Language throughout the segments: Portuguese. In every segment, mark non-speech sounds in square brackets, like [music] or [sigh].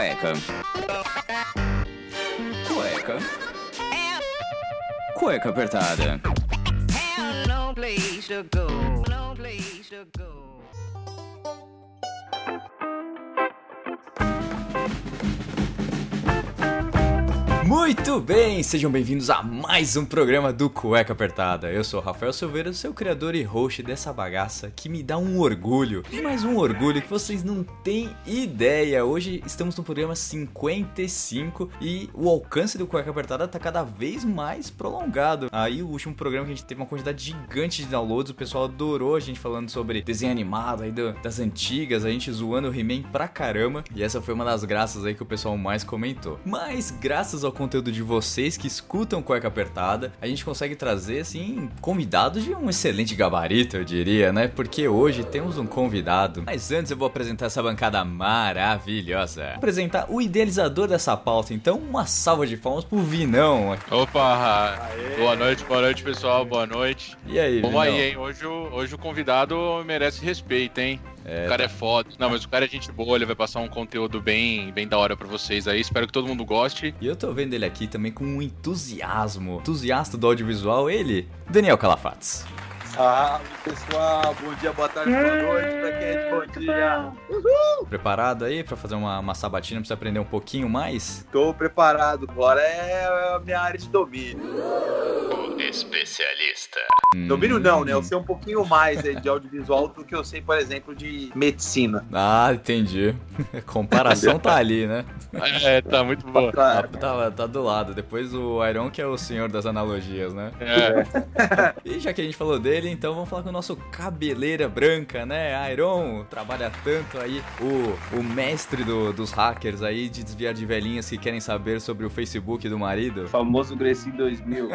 Cueca. Cueca. Cueca apertada. Muito bem, sejam bem-vindos a mais um programa do Cueca Apertada. Eu sou Rafael Silveira, seu criador e host dessa bagaça que me dá um orgulho. E mais um orgulho que vocês não têm ideia. Hoje estamos no programa 55 e o alcance do Cueca Apertada tá cada vez mais prolongado. Aí o último programa que a gente teve uma quantidade gigante de downloads, o pessoal adorou a gente falando sobre desenho animado aí do- das antigas, a gente zoando o He-Man pra caramba. E essa foi uma das graças aí que o pessoal mais comentou. Mas graças ao conteúdo de vocês que escutam Cueca Apertada, a gente consegue trazer, assim, convidados de um excelente gabarito, eu diria, né? Porque hoje temos um convidado. Mas antes eu vou apresentar essa bancada maravilhosa. Vou apresentar o idealizador dessa pauta, então uma salva de palmas pro Vinão. Opa! Boa noite, boa noite, pessoal, boa noite. E aí, Vamos aí, hein? Hoje, hoje o convidado merece respeito, hein? É, o cara é foda. Não, mas o cara é gente boa, ele vai passar um conteúdo bem, bem da hora pra vocês aí. Espero que todo mundo goste. E eu tô vendo ele aqui também com um entusiasmo. Entusiasta do audiovisual, ele, Daniel Calafates. Salve pessoal, bom dia, boa tarde, boa noite, pra quem é de bom dia. Preparado aí pra fazer uma, uma sabatina pra você aprender um pouquinho mais? Tô preparado, agora é a minha área de domínio. Especialista. Domínio não, né? Eu sei um pouquinho mais de audiovisual do que eu sei, por exemplo, de medicina. Ah, entendi. [laughs] Comparação tá ali, né? [laughs] É, tá muito boa. Tá, Claro. tá, tá do lado. Depois o Iron que é o senhor das analogias, né? É, [laughs] E já que a gente falou dele, então vamos falar com o nosso cabeleira branca, né? Iron trabalha tanto aí, o, o mestre do- dos hackers aí, de desviar de velhinhas que querem saber sobre o Facebook do marido. famoso Grecin 2000.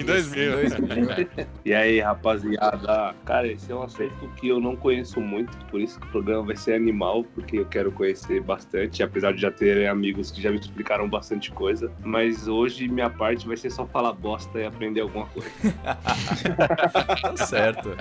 Em 2000. 2000. E aí, rapaziada? Cara, esse é um assunto que eu não conheço muito, por isso que o programa vai ser animal, porque eu quero conhecer bastante, apesar de já ter amigos que já me explicaram bastante coisa. Mas hoje minha parte vai ser só falar bosta e aprender alguma coisa. [laughs] Tá certo.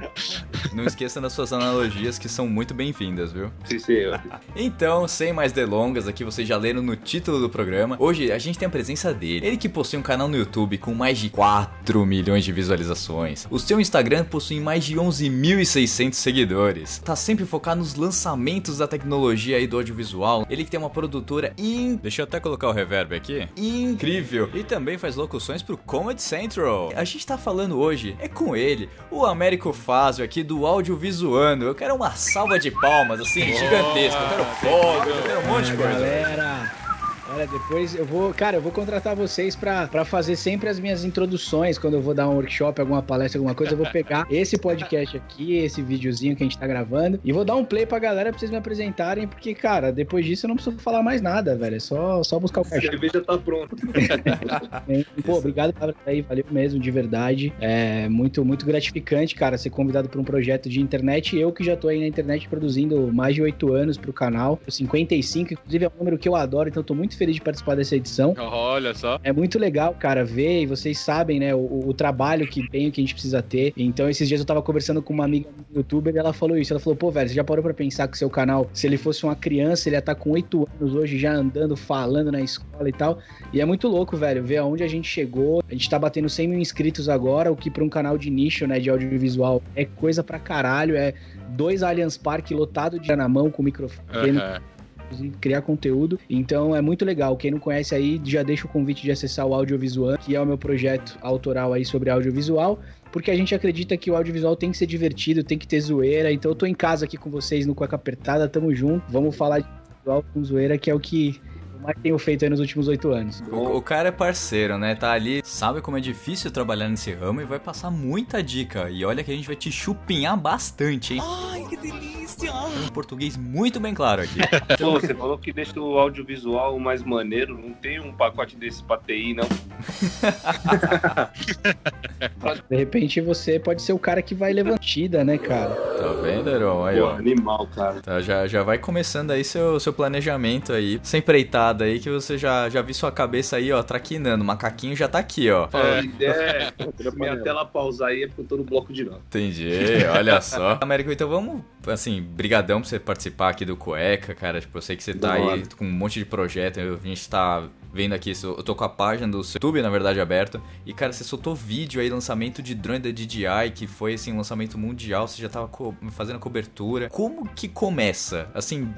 Não esqueça das suas analogias que são muito bem-vindas, viu? Sim, senhor. Então, sem mais delongas, aqui vocês já leram no título do programa. Hoje a gente tem a presença dele. Ele que possui um canal no YouTube com mais de 4 milhões de visualizações. O seu Instagram possui mais de 11.600 seguidores. Tá sempre focado nos lançamentos da tecnologia aí do audiovisual. Ele que tem uma produtora in... Deixa eu até colocar o reverb aqui. Incrível. E também faz locuções pro Comedy Central. A gente tá falando hoje é com ele, o Américo Fázio aqui do Audiovisuando. Eu quero uma salva de palmas, assim, gigantesca. Eu quero fogo, eu quero um monte de coisa. Galera, olha, depois eu vou, cara, eu vou contratar vocês pra, pra fazer sempre as minhas introduções quando eu vou dar um workshop, alguma palestra, alguma coisa, eu vou pegar [laughs] esse podcast aqui, esse videozinho que a gente tá gravando e vou dar um play pra galera pra vocês me apresentarem, porque, cara, depois disso eu não preciso falar mais nada, velho, é só, só buscar o A cachorro. cerveja tá pronta. [laughs] Pô, obrigado por estar aí, valeu mesmo, de verdade. É muito, muito gratificante, cara, ser convidado para um projeto de internet. Eu que já tô aí na internet produzindo mais de oito anos pro canal, 55, inclusive é um número que eu adoro, então tô muito feliz de participar dessa edição. Olha só. É muito legal, cara, ver, e vocês sabem, né, o, o trabalho que tem, que a gente precisa ter. Então, esses dias eu tava conversando com uma amiga youtuber e ela falou isso. Ela falou, pô, velho, você já parou pra pensar que o seu canal, se ele fosse uma criança, ele ia estar com oito anos hoje, já andando, falando na escola e tal. E é muito louco, velho, ver aonde a gente chegou. A gente tá batendo 100 mil inscritos agora, o que pra um canal de nicho, né, de audiovisual, é coisa pra caralho. É dois Allianz Park lotado de na mão com microfone Aham. Criar conteúdo. Então é muito legal. Quem não conhece aí, já deixa o convite de acessar o Audiovisual, que é o meu projeto autoral aí sobre audiovisual. Porque a gente acredita que o audiovisual tem que ser divertido, tem que ter zoeira. Então eu tô em casa aqui com vocês no Cueca Apertada, tamo junto. Vamos falar de audiovisual com zoeira, que é o que mais tenho feito aí nos últimos oito anos. O, o cara é parceiro, né? Tá ali, sabe como é difícil trabalhar nesse ramo e vai passar muita dica. E olha que a gente vai te chupinhar bastante, hein? Ai, que delícia! Um português muito bem claro aqui. [laughs] Pô, você falou que deixa o audiovisual mais maneiro. Não tem um pacote desse pra TI, não. [laughs] De repente você pode ser o cara que vai levantida, né, cara? Tá vendo, Heron? Aí, Pô, ó. animal, cara. Tá, já, já vai começando aí seu, seu planejamento aí, sem empreitada aí, que você já, já vi sua cabeça aí, ó, traquinando. O macaquinho já tá aqui, ó. É, [laughs] é, [laughs] minha tela pausar aí é porque eu tô no bloco de novo. Entendi, olha só. [laughs] Américo, então vamos, assim, brigadão por você participar aqui do Cueca, cara. Tipo, eu sei que você tá Da aí com um monte de projeto. A gente tá vendo aqui, eu tô com a página do YouTube, na verdade, aberta. E, cara, você soltou vídeo aí, lançamento de drone da DJI, que foi, assim, um lançamento mundial. Você já tava co- fazendo cobertura. Como que começa? Assim,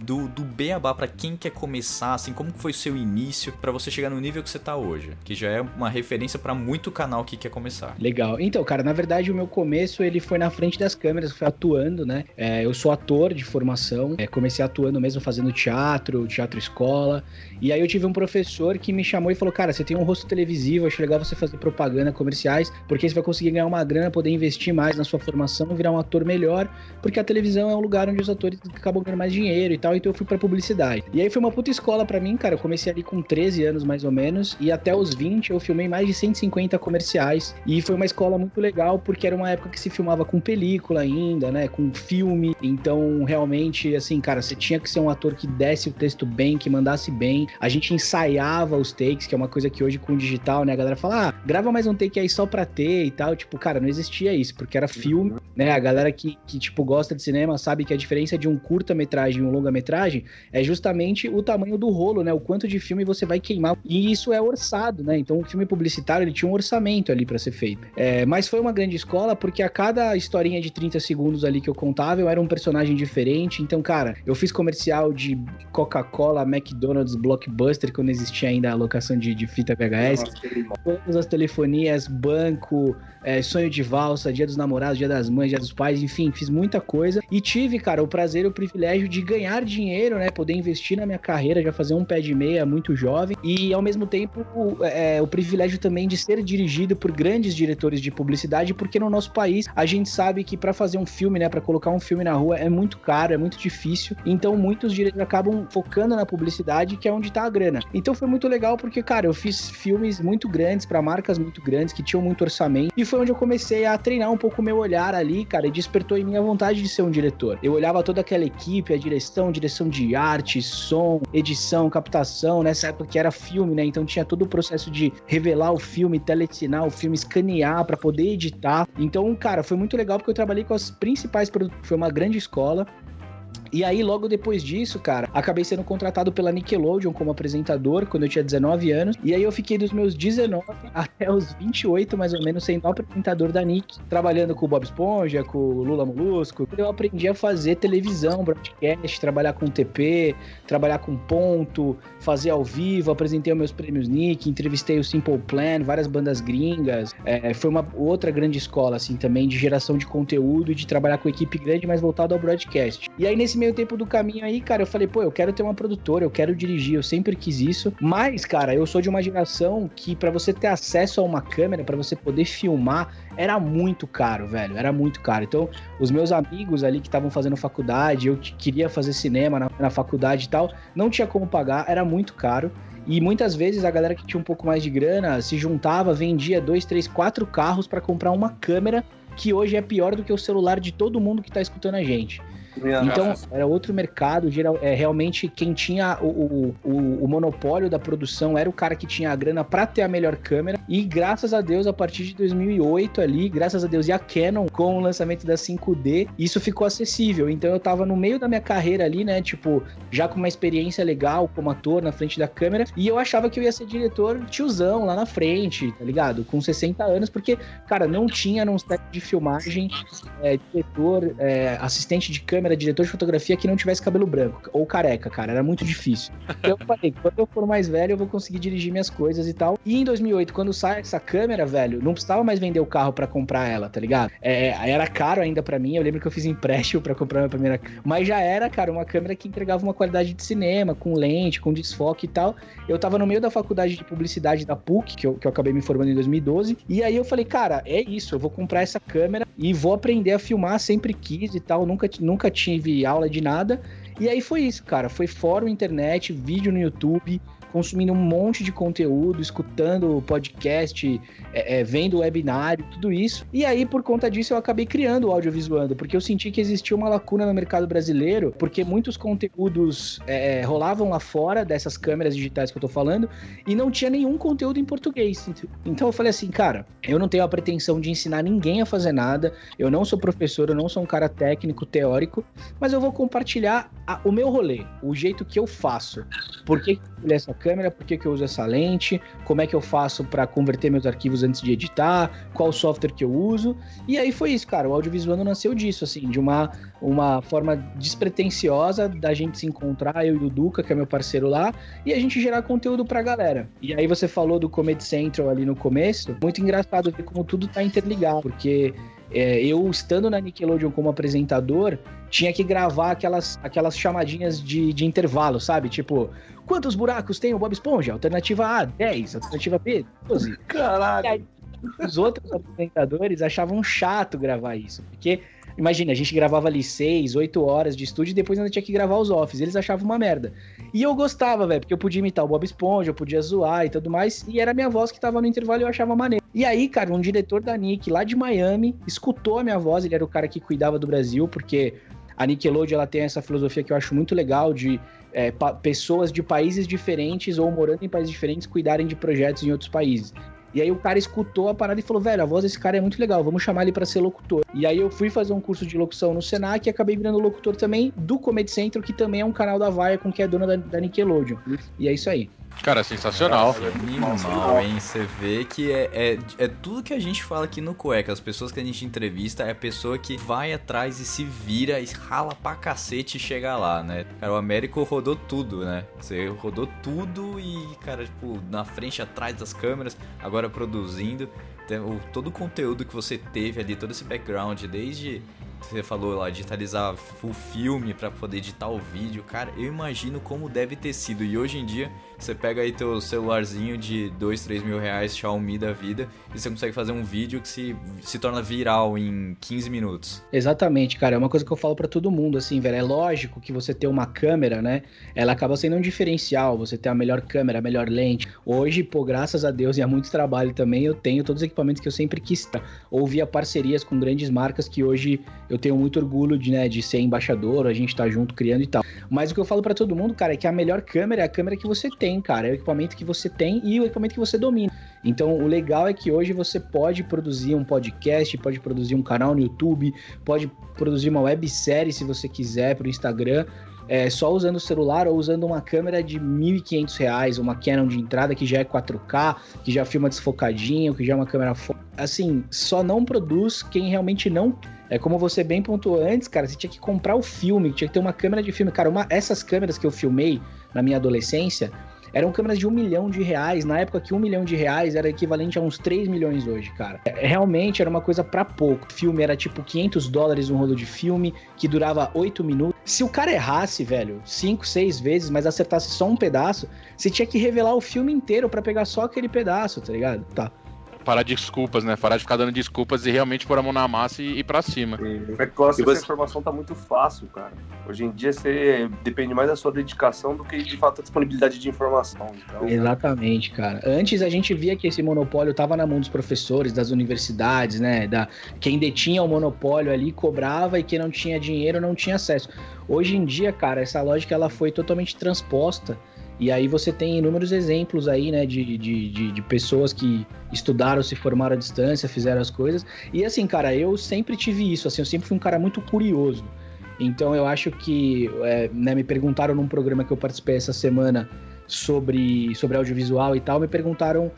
do, do beabá pra quem quer começar, assim, como que foi o seu início pra você chegar no nível que você tá hoje? Que já é uma referência pra muito canal que quer começar. Legal. Então, cara, na verdade o meu começo ele foi na frente das câmeras, foi atuando, né? É, eu sou ator de formação, é, comecei atuando mesmo fazendo teatro, teatro escola. E aí eu tive um professor que me chamou e falou: Cara, você tem um rosto televisivo, acho legal você fazer propaganda comerciais, porque você vai conseguir ganhar uma grana, poder investir mais na sua formação, virar um ator melhor, porque a televisão é um lugar onde os atores acabam ganhando mais dinheiro e tal. Então eu fui pra publicidade. E aí foi uma puta escola pra mim, cara. Eu comecei ali com 13 anos mais ou menos, e até os 20 eu filmei mais de 150 comerciais. E foi uma escola muito legal, porque era uma época que se filmava com película ainda, né? Com filme. Então, realmente, assim, cara, você tinha que ser um ator que desse o texto bem, que mandasse bem. A gente ensaiava os takes, que é uma coisa que hoje com o digital, né? A galera fala, ah, grava mais um take aí só pra ter e tal. Tipo, cara, não existia isso, porque era filme, né? A galera que, que tipo, gosta de cinema sabe que a diferença de um curta-metragem e um longa-metragem é justamente o tamanho do rolo, né? O quanto de filme você vai queimar. E isso é orçado, né? Então, o filme publicitário, ele tinha um orçamento ali pra ser feito. É, mas foi uma grande escola, porque a cada historinha de 30 segundos ali que eu contava, eu era um personagem diferente. Então, cara, eu fiz comercial de Coca-Cola, McDonald's, Blockbuster, quando existia ainda a locação de, de fita VHS todas as telefonias, banco, é, sonho de valsa, dia dos namorados, dia das mães, dia dos pais, enfim, fiz muita coisa. E tive, cara, o prazer e o privilégio de ganhar dinheiro, né? Poder investir na minha carreira, já fazer um pé de meia muito jovem. E ao mesmo tempo, o- é, o privilégio também de ser dirigido por grandes diretores de publicidade, porque no nosso país a gente sabe que para fazer um filme, né? Para colocar um filme na rua é muito caro, é muito difícil. Então muitos diretores acabam focando na publicidade, que é onde tá a grana. Então foi muito legal porque, cara, eu fiz filmes muito grandes para marcas muito grandes que tinham muito orçamento e foi onde eu comecei a treinar um pouco o meu olhar ali, cara, e despertou em mim a vontade de ser um diretor. Eu olhava toda aquela equipe, a direção, direção de arte, som, edição, captação, nessa época que era filme, né? Então tinha todo o processo de revelar o filme, telecinar o filme, escanear para poder editar. Então, cara, foi muito legal porque eu trabalhei com as principais foi uma grande escola. E aí, logo depois disso, cara, acabei sendo contratado pela Nickelodeon como apresentador quando eu tinha 19 anos. E aí eu fiquei dos meus 19 [laughs] até os 28, mais ou menos, sendo apresentador da Nick, trabalhando com o Bob Esponja, com o Lula Molusco. Eu aprendi a fazer televisão, broadcast, trabalhar com TP, trabalhar com ponto, fazer ao vivo, apresentei os meus prêmios Nick, entrevistei o Simple Plan, várias bandas gringas. É, foi uma outra grande escola, assim, também de geração de conteúdo e de trabalhar com equipe grande, mas voltado ao broadcast. E aí, nesse meio tempo do caminho aí, cara, eu falei, pô, eu quero ter uma produtora, eu quero dirigir, eu sempre quis isso. Mas, cara, eu sou de uma geração que para você ter acesso a uma câmera, para você poder filmar, era muito caro, velho, era muito caro. Então, os meus amigos ali que estavam fazendo faculdade, eu que queria fazer cinema na, na faculdade e tal, não tinha como pagar, era muito caro. E muitas vezes a galera que tinha um pouco mais de grana se juntava, vendia dois, três, quatro carros para comprar uma câmera que hoje é pior do que o celular de todo mundo que tá escutando a gente. Então, era outro mercado. Geral, é, realmente, quem tinha o, o, o, o monopólio da produção era o cara que tinha a grana pra ter a melhor câmera. E graças a Deus, a partir de 2008 ali, graças a Deus e a Canon, com o lançamento da 5D, isso ficou acessível. Então, eu tava no meio da minha carreira ali, né? Tipo, já com uma experiência legal como ator na frente da câmera. E eu achava que eu ia ser diretor tiozão lá na frente, tá ligado? Com 60 anos, porque, cara, não tinha num set de filmagem é, diretor, é, assistente de câmera, diretor de fotografia que não tivesse cabelo branco ou careca, cara. Era muito difícil. Então eu falei, quando eu for mais velho, eu vou conseguir dirigir minhas coisas e tal. E em 2008, quando sai essa câmera, velho, não precisava mais vender o carro pra comprar ela, tá ligado? É, era caro ainda pra mim. Eu lembro que eu fiz empréstimo pra comprar minha primeira. Mas já era, cara, uma câmera que entregava uma qualidade de cinema, com lente, com desfoque e tal. Eu tava no meio da faculdade de publicidade da PUC, que eu, que eu acabei me formando em 2012. E aí eu falei, cara, é isso, eu vou comprar essa câmera e vou aprender a filmar, sempre quis e tal. Nunca, nunca tive aula de nada. E aí foi isso, cara. Foi fórum, internet, vídeo no YouTube, consumindo um monte de conteúdo, escutando podcast, é, é, vendo webinário, tudo isso. E aí, por conta disso, eu acabei criando o audiovisuando, porque eu senti que existia uma lacuna no mercado brasileiro, porque muitos conteúdos é, rolavam lá fora dessas câmeras digitais que eu tô falando, e não tinha nenhum conteúdo em português. Então eu falei assim, cara, eu não tenho a pretensão de ensinar ninguém a fazer nada, eu não sou professor, eu não sou um cara técnico, teórico, mas eu vou compartilhar a- o meu rolê, o jeito que eu faço. Por que, essa câmera, por que, que eu uso essa lente, como é que eu faço para converter meus arquivos antes de editar, qual software que eu uso. E aí foi isso, cara. O audiovisual nasceu disso, assim, de uma, uma forma despretensiosa da gente se encontrar, eu e o Duca, que é meu parceiro lá, e a gente gerar conteúdo pra galera. E aí você falou do Comedy Central ali no começo, muito engraçado ver como tudo tá interligado, porque é, eu estando na Nickelodeon como apresentador, tinha que gravar aquelas, aquelas chamadinhas de, de intervalo, sabe? Tipo, quantos buracos tem o Bob Esponja? Alternativa A, 10. Alternativa B, 12. Caralho. E aí, os outros apresentadores achavam chato gravar isso, porque imagina, a gente gravava ali 6, 8 horas de estúdio e depois ainda tinha que gravar os offs. Eles achavam uma merda. E eu gostava, velho, porque eu podia imitar o Bob Esponja, eu podia zoar e tudo mais, e era a minha voz que tava no intervalo e eu achava maneiro. E aí, cara, um diretor da Nick lá de Miami escutou a minha voz, ele era o cara que cuidava do Brasil, porque a Nickelodeon ela tem essa filosofia que eu acho muito legal de é, pessoas de países diferentes ou morando em países diferentes cuidarem de projetos em outros países. E aí o cara escutou a parada e falou, velho, a voz desse cara é muito legal, vamos chamar ele pra ser locutor. E aí eu fui fazer um curso de locução no Senac e acabei virando locutor também do Comedy Central, que também é um canal da Vaia com que é dona da, da Nickelodeon. E é isso aí. Cara, sensacional. Animal, hein? Você vê que é, é, é tudo que a gente fala aqui no Cueca. As pessoas que a gente entrevista é a pessoa que vai atrás e se vira e rala pra cacete e chega lá, né? Cara, o Américo rodou tudo, né? Você rodou tudo e, cara, tipo, na frente, atrás das câmeras, agora produzindo. Tem o- todo o conteúdo que você teve ali, todo esse background, desde você falou lá, digitalizar o filme pra poder editar o vídeo, cara, eu imagino como deve ter sido. E hoje em dia, você pega aí teu celularzinho de 2, 3 mil reais, Xiaomi da vida, e você consegue fazer um vídeo que se, se torna viral em 15 minutos. Exatamente, cara. É uma coisa que eu falo pra todo mundo, assim, velho. É lógico que você ter uma câmera, né? Ela acaba sendo um diferencial. Você ter a melhor câmera, a melhor lente. Hoje, pô, graças a Deus e a muito trabalho também, eu tenho todos os equipamentos que eu sempre quis ter. Ou via parcerias com grandes marcas que hoje eu tenho muito orgulho de, né, de ser embaixador, a gente tá junto criando e tal. Mas o que eu falo pra todo mundo, cara, é que a melhor câmera é a câmera que você tem, cara. É o equipamento que você tem e o equipamento que você domina. Então, o legal é que hoje você pode produzir um podcast, pode produzir um canal no YouTube, pode produzir uma websérie se você quiser para o Instagram, é, só usando o celular ou usando uma câmera de 1.500 reais, uma Canon de entrada que já é 4K, que já filma desfocadinho, que já é uma câmera... Assim, só não produz quem realmente não... É como você bem pontuou antes, cara, você tinha que comprar o filme, tinha que ter uma câmera de filme. Cara, uma, essas câmeras que eu filmei na minha adolescência, eram câmeras de um milhão de reais, na época que um milhão de reais era equivalente a uns 3 milhões hoje, cara. É, Realmente era uma coisa pra pouco. O filme era tipo 500 dólares um rolo de filme, que durava 8 minutos. Se o cara errasse, velho, 5, 6 vezes, mas acertasse só um pedaço, você tinha que revelar o filme inteiro pra pegar só aquele pedaço, tá ligado? Tá. Parar de desculpas, né? Parar de ficar dando desculpas e realmente pôr a mão na massa e ir pra cima. É que E você- essa informação tá muito fácil, cara. Hoje em dia você depende mais da sua dedicação do que de fato a disponibilidade de informação. Então, Exatamente, cara. Antes a gente via que esse monopólio tava na mão dos professores, das universidades, né? Da quem detinha o monopólio ali cobrava e quem não tinha dinheiro não tinha acesso. Hoje em dia, cara, essa lógica ela foi totalmente transposta. E aí você tem inúmeros exemplos aí, né, de, de, de, de pessoas que estudaram, se formaram à distância, fizeram as coisas. E assim, cara, eu sempre tive isso, assim, eu sempre fui um cara muito curioso. Então eu acho que, é, né, me perguntaram num programa que eu participei essa semana sobre, sobre audiovisual e tal, me perguntaram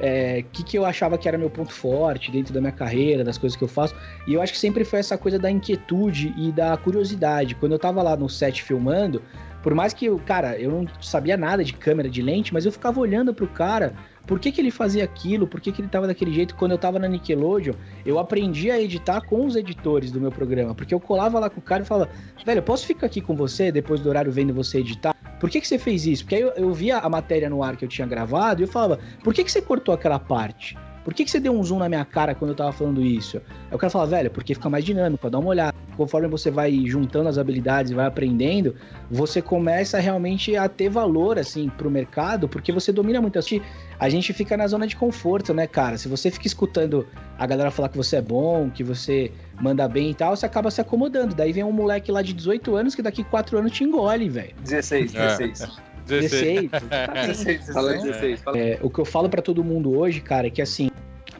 o que, que eu achava que era meu ponto forte dentro da minha carreira, das coisas que eu faço. E eu acho que sempre foi essa coisa da inquietude e da curiosidade. Quando eu tava lá no set filmando, por mais que, cara, eu não sabia nada de câmera, de lente, mas eu ficava olhando pro cara, por que, que ele fazia aquilo, por que, que ele tava daquele jeito. Quando eu tava na Nickelodeon, eu aprendi a editar com os editores do meu programa, porque eu colava lá com o cara e falava, velho, eu posso ficar aqui com você depois do horário vendo você editar? Por que, que você fez isso? Porque aí eu, eu via a matéria no ar que eu tinha gravado e eu falava, por que, que você cortou aquela parte? Por que, que você deu um zoom na minha cara quando eu tava falando isso? Aí o cara fala, velho, porque fica mais dinâmico, dá uma olhada. conforme você vai juntando as habilidades e vai aprendendo, você começa realmente a ter valor, assim, pro mercado, porque você domina muito. Assim, a gente fica na zona de conforto, né, cara? Se você fica escutando a galera falar que você é bom, que você manda bem e tal, você acaba se acomodando. Daí vem um moleque lá de 18 anos que daqui 4 anos te engole, velho. 16, É. 16. 16. tá bem. 16, Fala 16. Fala... É, o que eu falo pra todo mundo hoje, cara, é que assim,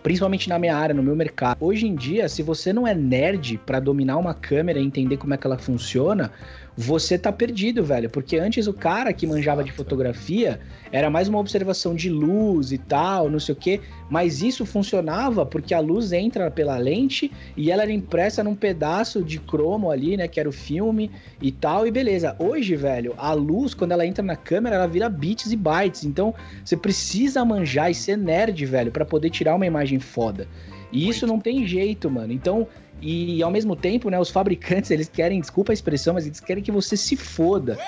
principalmente na minha área, no meu mercado, hoje em dia, se você não é nerd pra dominar uma câmera e entender como é que ela funciona, você tá perdido, velho. Porque antes o cara que manjava de fotografia era mais uma observação de luz e tal, não sei o quê. Mas isso funcionava porque a luz entra pela lente e ela era impressa num pedaço de cromo ali, né? Que era o filme e tal, e beleza. Hoje, velho, a luz, quando ela entra na câmera, ela vira bits e bytes. Então, você precisa manjar e ser nerd, velho, pra poder tirar uma imagem foda. E isso não tem jeito, mano. Então, e ao mesmo tempo, né, os fabricantes, eles querem, desculpa a expressão, mas eles querem que você se foda.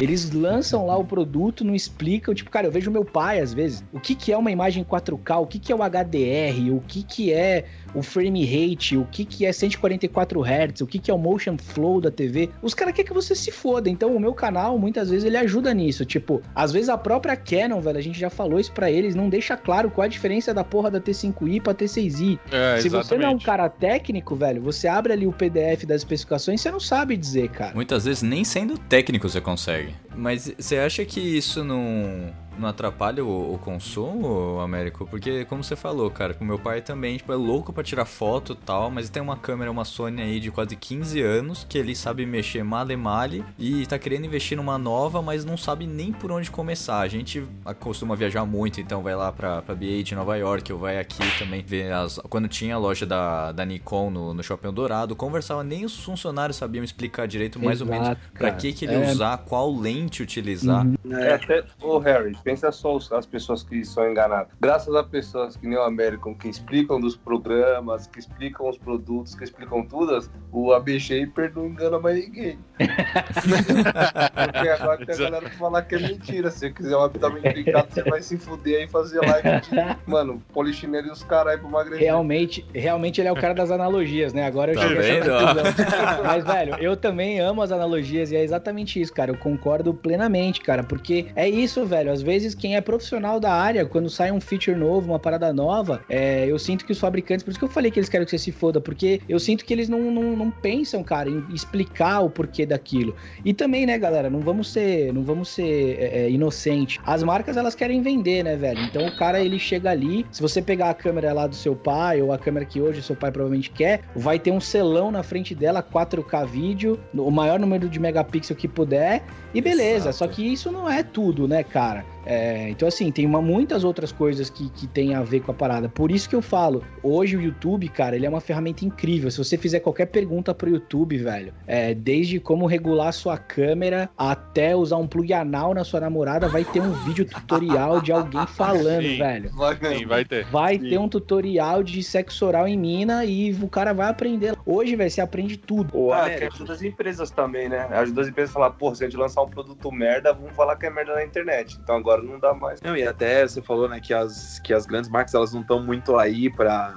Eles lançam lá o produto, não explicam. Tipo, cara, eu vejo meu pai, às vezes, o que, que é uma imagem 4K, o que, que é o HDR, o que, que é o frame rate, o que, que é 144 Hz, o que, que é o motion flow da TV. Os caras querem que você se foda. Então, o meu canal, muitas vezes, ele ajuda nisso. Tipo, às vezes a própria Canon, velho, a gente já falou isso pra eles, não deixa claro qual a diferença da porra da T5i pra T6i. É, Se você não é um exatamente. cara técnico, velho, você abre ali o PDF das especificações e você não sabe dizer, cara. Muitas vezes nem sendo técnico você consegue. Mas você acha que isso não, não atrapalha o, o consumo, Américo? Porque, como você falou, cara, com meu pai também, tipo, é louco pra tirar foto e tal, mas tem uma câmera, uma Sony aí de quase 15 anos, que ele sabe mexer male male e tá querendo investir numa nova, mas não sabe nem por onde começar. A gente costuma viajar muito, então vai lá pra, pra BA de Nova York, ou vai aqui também ver as... Quando tinha a loja da, da Nikon no, no Shopping Dourado, conversava, nem os funcionários sabiam explicar direito mais ou menos Exato, Pra cara. que que ele É. usar, qual lente utilizar. Uhum. É, até, ô Harry, pensa só as pessoas que são enganadas. Graças a pessoas que nem o American, que explicam dos programas, que explicam os produtos, que explicam tudo, o AB Shaper não engana mais ninguém. [laughs] Porque agora tem a galera que falar que é mentira. Se você quiser um abdômen trincado, você vai se fuder aí e fazer live de, mano, polichinelo e os caras aí pra emagrecer. Realmente, realmente ele é o cara das analogias, né? Agora eu Tá cheguei a. [laughs] Mas, velho, eu também amo as analogias e é exatamente isso, cara. Eu concordo plenamente, cara, porque é isso, velho. Às vezes, quem é profissional da área, quando sai um feature novo, uma parada nova, é, eu sinto que os fabricantes, por isso que eu falei que eles querem que você se foda, porque eu sinto que eles não, não, não pensam, cara, em explicar o porquê daquilo. E também, né, galera, não vamos ser, não vamos ser é, é, inocente. As marcas elas querem vender, né, velho? Então o cara ele chega ali, se você pegar a câmera lá do seu pai ou a câmera que hoje seu pai provavelmente quer, vai ter um selão na frente dela, 4K vídeo, o maior número de megapixel que puder e beleza. Exato. Só que isso não é tudo, né, cara? É, então, assim, tem uma- muitas outras coisas que, que tem a ver com a parada. Por isso que eu falo, hoje o YouTube, cara, ele é uma ferramenta incrível. Se você fizer qualquer pergunta pro YouTube, velho, é, desde como regular a sua câmera até usar um plug anal na sua namorada, vai ter um vídeo tutorial de alguém [laughs] falando, Sim. velho. Vai Sim, vai ter. Vai Sim. ter um tutorial de sexo oral em mina e o cara vai aprender. Hoje, velho, você aprende tudo. Ô, Ah, que ajuda as empresas também, né? Ajuda as empresas a falar, pô, se a gente lançar um produto merda, vamos falar que é merda na internet. Então agora não dá mais. Não, e até você falou, né, que as, que as grandes marcas elas não estão muito aí para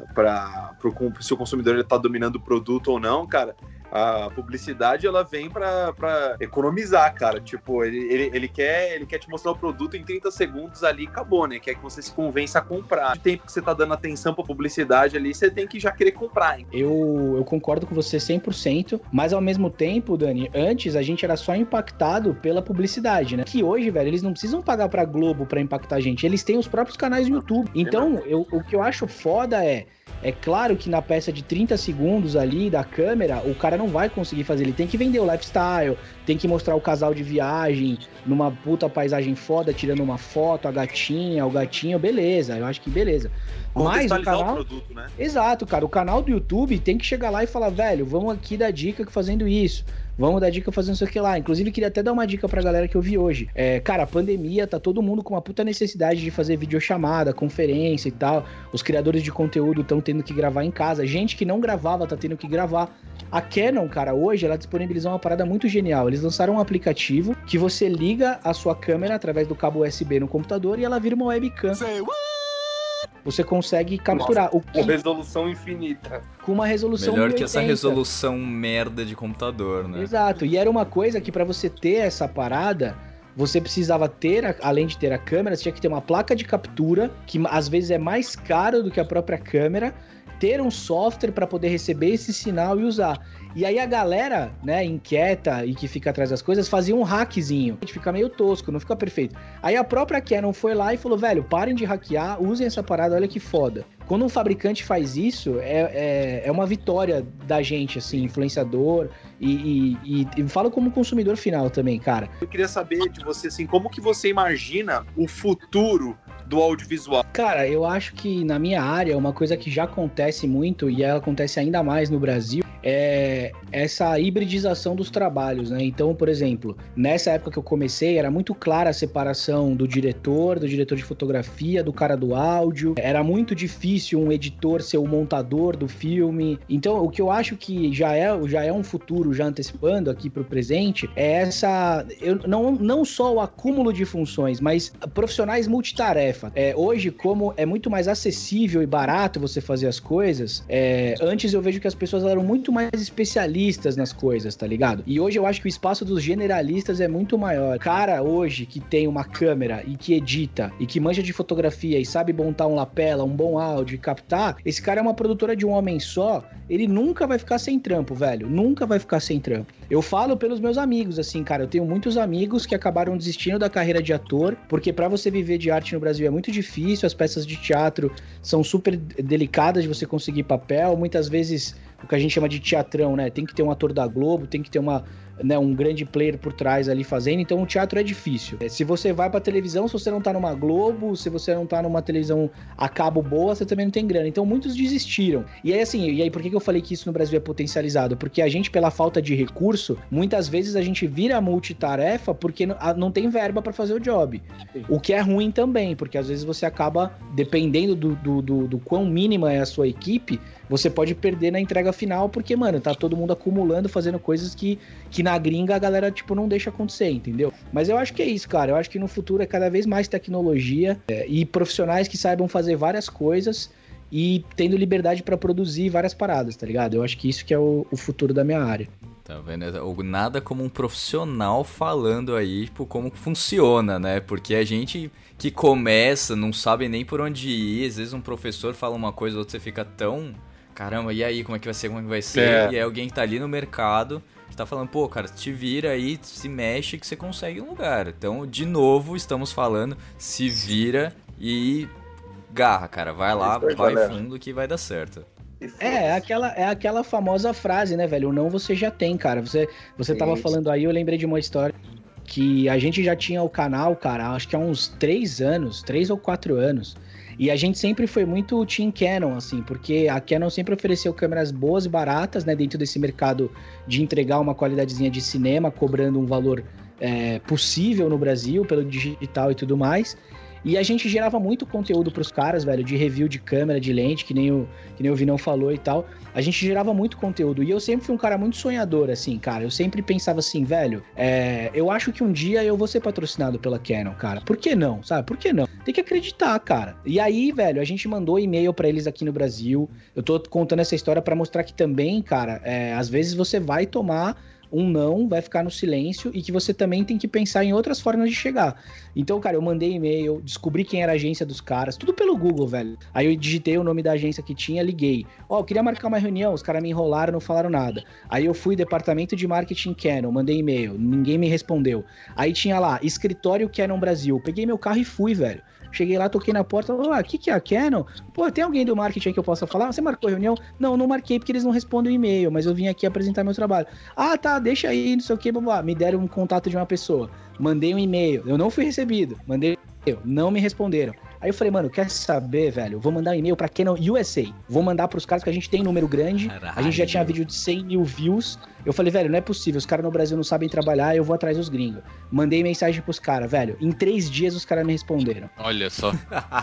se o consumidor ele tá dominando o produto ou não, cara. A publicidade ela vem pra, pra economizar, cara. Tipo, ele, ele, ele, quer, ele quer te mostrar o produto em 30 segundos ali e acabou, né? Quer que você se convença a comprar. O tempo que você tá dando atenção pra publicidade ali, você tem que já querer comprar, hein? Eu, eu concordo com você 100%, mas ao mesmo tempo, Dani, antes a gente era só impactado pela publicidade, né? Que hoje, velho, eles não precisam pagar pra Globo pra impactar a gente, eles têm os próprios canais no YouTube. Então, eu, o que eu acho foda é. É claro que na peça de 30 segundos ali da câmera, o cara não vai conseguir fazer. Ele tem que vender o lifestyle, tem que mostrar o casal de viagem numa puta paisagem foda, tirando uma foto, a gatinha, o gatinho, beleza. Eu acho que beleza. Mas o canal. o produto, né? Exato, cara. O canal do YouTube tem que chegar lá e falar, velho, vamos aqui dar dica fazendo isso. Vamos dar dica fazendo isso aqui lá. Inclusive, queria até dar uma dica pra galera que eu vi hoje. É, cara, a pandemia, tá todo mundo com uma puta necessidade de fazer videochamada, conferência e tal. Os criadores de conteúdo estão tendo que gravar em casa. Gente que não gravava tá tendo que gravar. A Canon, cara, hoje ela disponibilizou uma parada muito genial. Eles lançaram um aplicativo que você liga a sua câmera através do cabo USB no computador e ela vira uma webcam. Você consegue capturar. O Com que, resolução infinita. com uma resolução Melhor que 1080. essa resolução merda de computador, né? Exato. E era uma coisa que pra você ter essa parada, você precisava ter, além de ter a câmera, você tinha que ter uma placa de captura, que às vezes é mais caro do que a própria câmera, ter um software pra poder receber esse sinal e usar. E aí a galera, né, inquieta e que fica atrás das coisas, fazia um hackzinho. A gente fica meio tosco, não fica perfeito. Aí a própria Canon foi lá e falou, velho, parem de hackear, usem essa parada, olha que foda. Quando um fabricante faz isso, é, é, é uma vitória da gente, assim, influenciador, e, e, e, e falo como consumidor final também, cara. Eu queria saber de você, assim, como que você imagina o futuro do audiovisual? Cara, eu acho que na minha área, uma coisa que já acontece muito, e ela acontece ainda mais no Brasil, é essa hibridização dos trabalhos, né? Então, por exemplo, nessa época que eu comecei, era muito clara a separação do diretor, do diretor de fotografia, do cara do áudio. Era muito difícil um editor ser o montador do filme. Então, o que eu acho que já é, já é um futuro, já antecipando aqui pro presente, é essa. Eu, não, não só o acúmulo de funções, mas profissionais multitarefa. É, hoje, como é muito mais acessível e barato você fazer as coisas, é, antes eu vejo que as pessoas eram muito mais especialistas nas coisas, tá ligado? E hoje eu acho que o espaço dos generalistas é muito maior. Cara, hoje que tem uma câmera e que edita e que manja de fotografia e sabe montar um lapela, um bom áudio e captar, esse cara é uma produtora de um homem só, ele nunca vai ficar sem trampo, velho. Nunca vai ficar sem trampo. Eu falo pelos meus amigos, assim, cara, eu tenho muitos amigos que acabaram desistindo da carreira de ator, porque pra você viver de arte no Brasil é muito difícil, as peças de teatro são super delicadas de você conseguir papel, muitas vezes o que a gente chama de teatrão, né? Tem que ter um ator da Globo, tem que ter uma, né, um grande player por trás ali fazendo, então o teatro é difícil. É, Se você vai pra televisão, se você não tá numa Globo, se você não tá numa televisão a cabo boa, você também não tem grana. Então muitos desistiram. E aí assim, e aí por que eu falei que isso no Brasil é potencializado? Porque a gente, pela falta de recurso, muitas vezes a gente vira multitarefa porque não, tem verba pra fazer o job. O que é ruim também, porque às vezes você acaba, dependendo do, do, do, do quão mínima é a sua equipe, você pode perder na entrega final, porque, mano, tá todo mundo acumulando, fazendo coisas que, que na gringa a galera, tipo, não deixa acontecer, entendeu? Mas eu acho que é isso, cara. Eu acho que no futuro é cada vez mais tecnologia é, e profissionais que saibam fazer várias coisas e tendo liberdade pra produzir várias paradas, tá ligado? Eu acho que isso que é o, o futuro da minha área. Tá vendo? O- Nada como um profissional falando aí, tipo, como funciona, né? Porque a gente que começa não sabe nem por onde ir. Às vezes um professor fala uma coisa, outro você fica tão. Caramba, e aí, como é que vai ser? Como é que vai ser? É. E aí alguém que tá ali no mercado que tá falando, pô, cara, te vira aí, se mexe que você consegue um lugar. Então, de novo, estamos falando, se vira e garra, cara. Vai lá, vai galera. fundo que vai dar certo. É, é aquela, é aquela famosa frase, né, velho? O não você já tem, cara. Você, você tava Isso. falando aí, eu lembrei de uma história que a gente já tinha o canal, cara, acho que há uns três anos, três ou quatro anos. E a gente sempre foi muito Team Canon, assim, porque a Canon sempre ofereceu câmeras boas e baratas, né, dentro desse mercado de entregar uma qualidadezinha de cinema, cobrando um valor é, possível no Brasil, pelo digital e tudo mais. E a gente gerava muito conteúdo pros caras, velho, de review de câmera, de lente, que nem o, que nem o Vinão falou e tal. A gente gerava muito conteúdo. E eu sempre fui um cara muito sonhador, assim, cara. Eu sempre pensava assim, velho, é, eu acho que um dia eu vou ser patrocinado pela Canon, cara. Por que não? Sabe? Por que não? Tem que acreditar, cara. E aí, velho, a gente mandou e-mail pra eles aqui no Brasil. Eu tô contando essa história pra mostrar que também, cara, é, às vezes você vai tomar um não, vai ficar no silêncio e que você também tem que pensar em outras formas de chegar. Então, cara, eu mandei e-mail, descobri quem era a agência dos caras, tudo pelo Google, velho. Aí eu digitei o nome da agência que tinha, liguei. Ó, eu queria marcar uma reunião, os caras me enrolaram, não falaram nada. Aí eu fui departamento de marketing Canon, mandei e-mail, ninguém me respondeu. Aí tinha lá, escritório Canon Brasil. Peguei meu carro e fui, velho. Cheguei lá, toquei na porta, falei, ah, o que que é a Canon? Pô, tem alguém do marketing aí que eu possa falar? Você marcou reunião? Não, não marquei porque eles não respondem o e-mail, mas eu vim aqui apresentar meu trabalho. Ah, tá, deixa aí, não sei o que, blá, me deram um contato de uma pessoa. Mandei um e-mail, eu não fui recebido. Mandei não me responderam. Aí eu falei, mano, quer saber, velho? Vou mandar um e-mail pra Canon USA. Vou mandar pros caras que a gente tem número grande. A gente já tinha Caralho. vídeo de 100 mil views. Eu falei, velho, não é possível. Os caras no Brasil não sabem trabalhar, eu vou atrás dos gringos. Mandei mensagem pros caras, velho. Em três dias os caras me responderam. Olha só.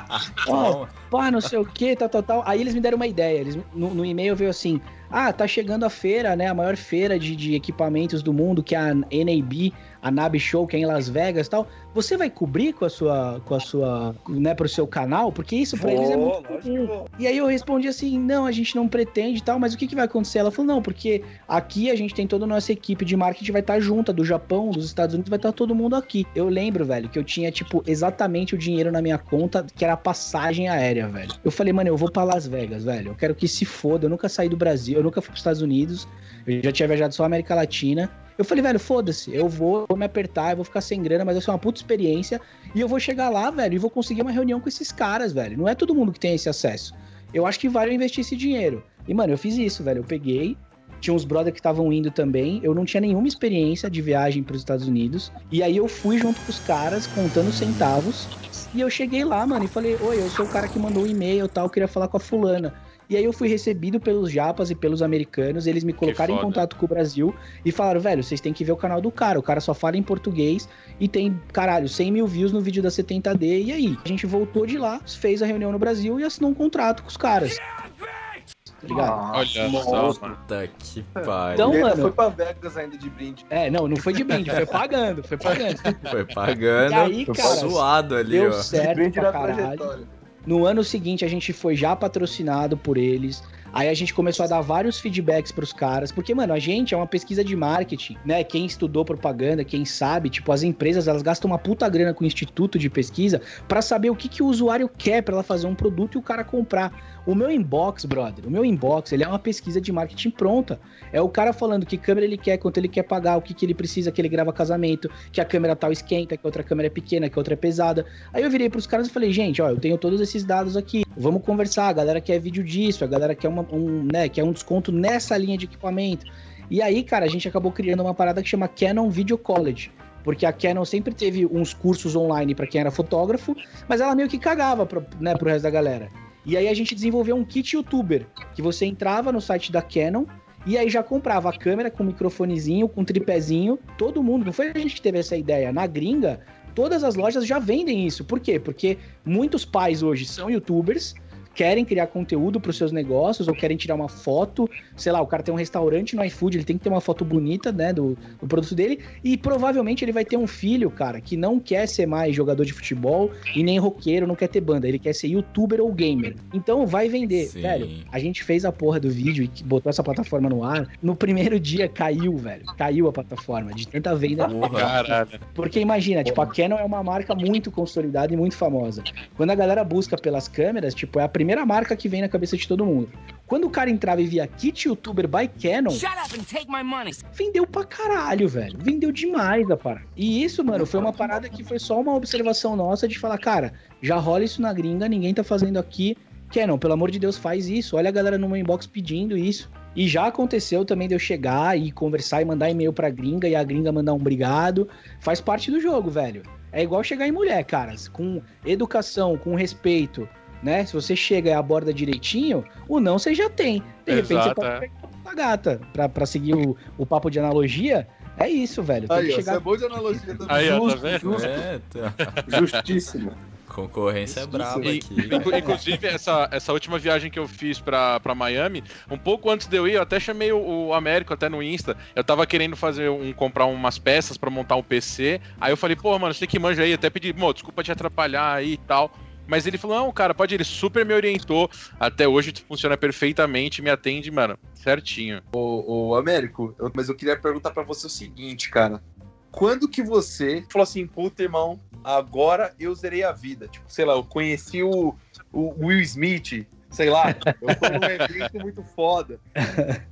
[laughs] Ó, pá, não sei o que, tal, tal, tal. Aí eles me deram uma ideia. Eles, no, no e-mail veio assim: Ah, tá chegando a feira, né? A maior feira de, de equipamentos do mundo, que é a NAB, a NAB Show, que é em Las Vegas e tal. Você vai cobrir com a sua, com a sua, né, pro seu canal? Porque isso pra eles é muito comum. E aí eu respondi assim, não, a gente não pretende e tal, mas o que, que vai acontecer? Ela falou, não, porque aqui a gente tem toda a nossa equipe de marketing, vai estar junta, do Japão, dos Estados Unidos, vai estar todo mundo aqui. Eu lembro, velho, que eu tinha, tipo, exatamente o dinheiro na minha conta, que era a passagem aérea, velho. Eu falei, mano, eu vou pra Las Vegas, velho, eu quero que se foda, eu nunca saí do Brasil, eu nunca fui pros Estados Unidos, eu já tinha viajado só a América Latina. Eu falei, velho, foda-se, eu vou, vou me apertar, eu vou ficar sem grana, mas vai ser uma puta experiência. E eu vou chegar lá, velho, e vou conseguir uma reunião com esses caras, velho. Não é todo mundo que tem esse acesso. Eu acho que vale eu investir esse dinheiro. E, mano, eu fiz isso, velho. Eu peguei, tinha uns brother que estavam indo também. Eu não tinha nenhuma experiência de viagem para os Estados Unidos. E aí eu fui junto com os caras, contando centavos. E eu cheguei lá, mano, e falei: Oi, eu sou o cara que mandou o e-mail e tal, eu queria falar com a fulana. E aí eu fui recebido pelos japas e pelos americanos, eles me colocaram em contato com o Brasil e falaram, velho, vocês têm que ver o canal do cara, o cara só fala em português e tem, caralho, 100 mil views no vídeo da 70D, e aí? A gente voltou de lá, fez a reunião no Brasil e assinou um contrato com os caras. Tá ligado? Olha Nossa. só, mano. Puta que pariu. Então, Ele ainda mano- foi pra Vegas ainda de brinde. É, não, não foi de brinde, foi pagando, foi pagando. Foi pagando, E aí, foi cara, suado ali, Deu ó. certo brinde pra na caralho. trajetória. No ano seguinte, a gente foi já patrocinado por eles. Aí a gente começou a dar vários feedbacks pros caras, porque, mano, a gente é uma pesquisa de marketing, né? Quem estudou propaganda, quem sabe, tipo, as empresas, elas gastam uma puta grana com o instituto de pesquisa pra saber o que, que o usuário quer pra ela fazer um produto e o cara comprar. O meu inbox, brother, o meu inbox, ele é uma pesquisa de marketing pronta. É o cara falando que câmera ele quer, quanto ele quer pagar, o que, que ele precisa, que ele grava casamento, que a câmera tal esquenta, que a outra câmera é pequena, que a outra é pesada. Aí eu virei pros caras e falei, gente, ó, eu tenho todos esses dados aqui. Vamos conversar. A galera quer vídeo disso, a galera quer, uma, um, né, quer um desconto nessa linha de equipamento. E aí, cara, a gente acabou criando uma parada que chama Canon Video College. Porque a Canon sempre teve uns cursos online pra quem era fotógrafo, mas ela meio que cagava pro, né, pro resto da galera. E aí a gente desenvolveu um kit youtuber, que você entrava no site da Canon e aí já comprava a câmera com microfonezinho, com tripézinho, todo mundo, não foi a gente que teve essa ideia, na gringa, todas as lojas já vendem isso. Por quê? Porque muitos pais hoje são youtubers, querem criar conteúdo para os seus negócios ou querem tirar uma foto, sei lá, o cara tem um restaurante no iFood, ele tem que ter uma foto bonita, né, do, do produto dele, e provavelmente ele vai ter um filho, cara, que não quer ser mais jogador de futebol e nem roqueiro, não quer ter banda, ele quer ser youtuber ou gamer. Então vai vender, Sim. velho. A gente fez a porra do vídeo e botou essa plataforma no ar. No primeiro dia caiu, velho. Caiu a plataforma de tanta venda. Porra. Caralho. Porque imagina, tipo, a Canon é uma marca muito consolidada e muito famosa. Quando a galera busca pelas câmeras, tipo, é a primeira marca que vem na cabeça de todo mundo. Quando o cara entrava e via Kit YouTuber by Canon, Shut up and take my money. vendeu pra caralho, velho. Vendeu demais a parada. E isso, mano, foi uma parada que foi só uma observação nossa de falar, cara, já rola isso na gringa, ninguém tá fazendo aqui. Canon, pelo amor de Deus, faz isso. Olha a galera no meu inbox pedindo isso. E já aconteceu também de eu chegar e conversar e mandar e-mail pra gringa e a gringa mandar um obrigado. Faz parte do jogo, velho. É igual chegar em mulher, cara. Com educação, com respeito, né? Se você chega e aborda direitinho, o não você já tem. De repente Exato, você pode é. pegar uma gata pra, pra seguir o, o papo de analogia. É isso, velho. Tem Aí, ó, chegar você é bom de analogia também. Aí, ó, tá vendo? justo, É, tá. [laughs] justíssimo. Concorrência é braba E- aqui. Inclu- Inclusive, essa, essa última viagem que eu fiz pra, pra Miami, um pouco antes de eu ir, eu até chamei o, o Américo até no Insta. Eu tava querendo fazer um, comprar umas peças pra montar um PC. Aí eu falei, pô, mano, você que manja aí, até pedi, pô, desculpa te atrapalhar aí e tal. Mas ele falou, não, cara, pode ir, ele super me orientou. Até hoje funciona perfeitamente, me atende, mano, certinho. Ô, ô Américo, eu- mas eu queria perguntar pra você o seguinte, cara. Quando que você falou assim, puta, irmão, agora eu zerei a vida? Tipo, sei lá, eu conheci o, o Will Smith, sei lá, eu fui num [laughs] evento muito foda.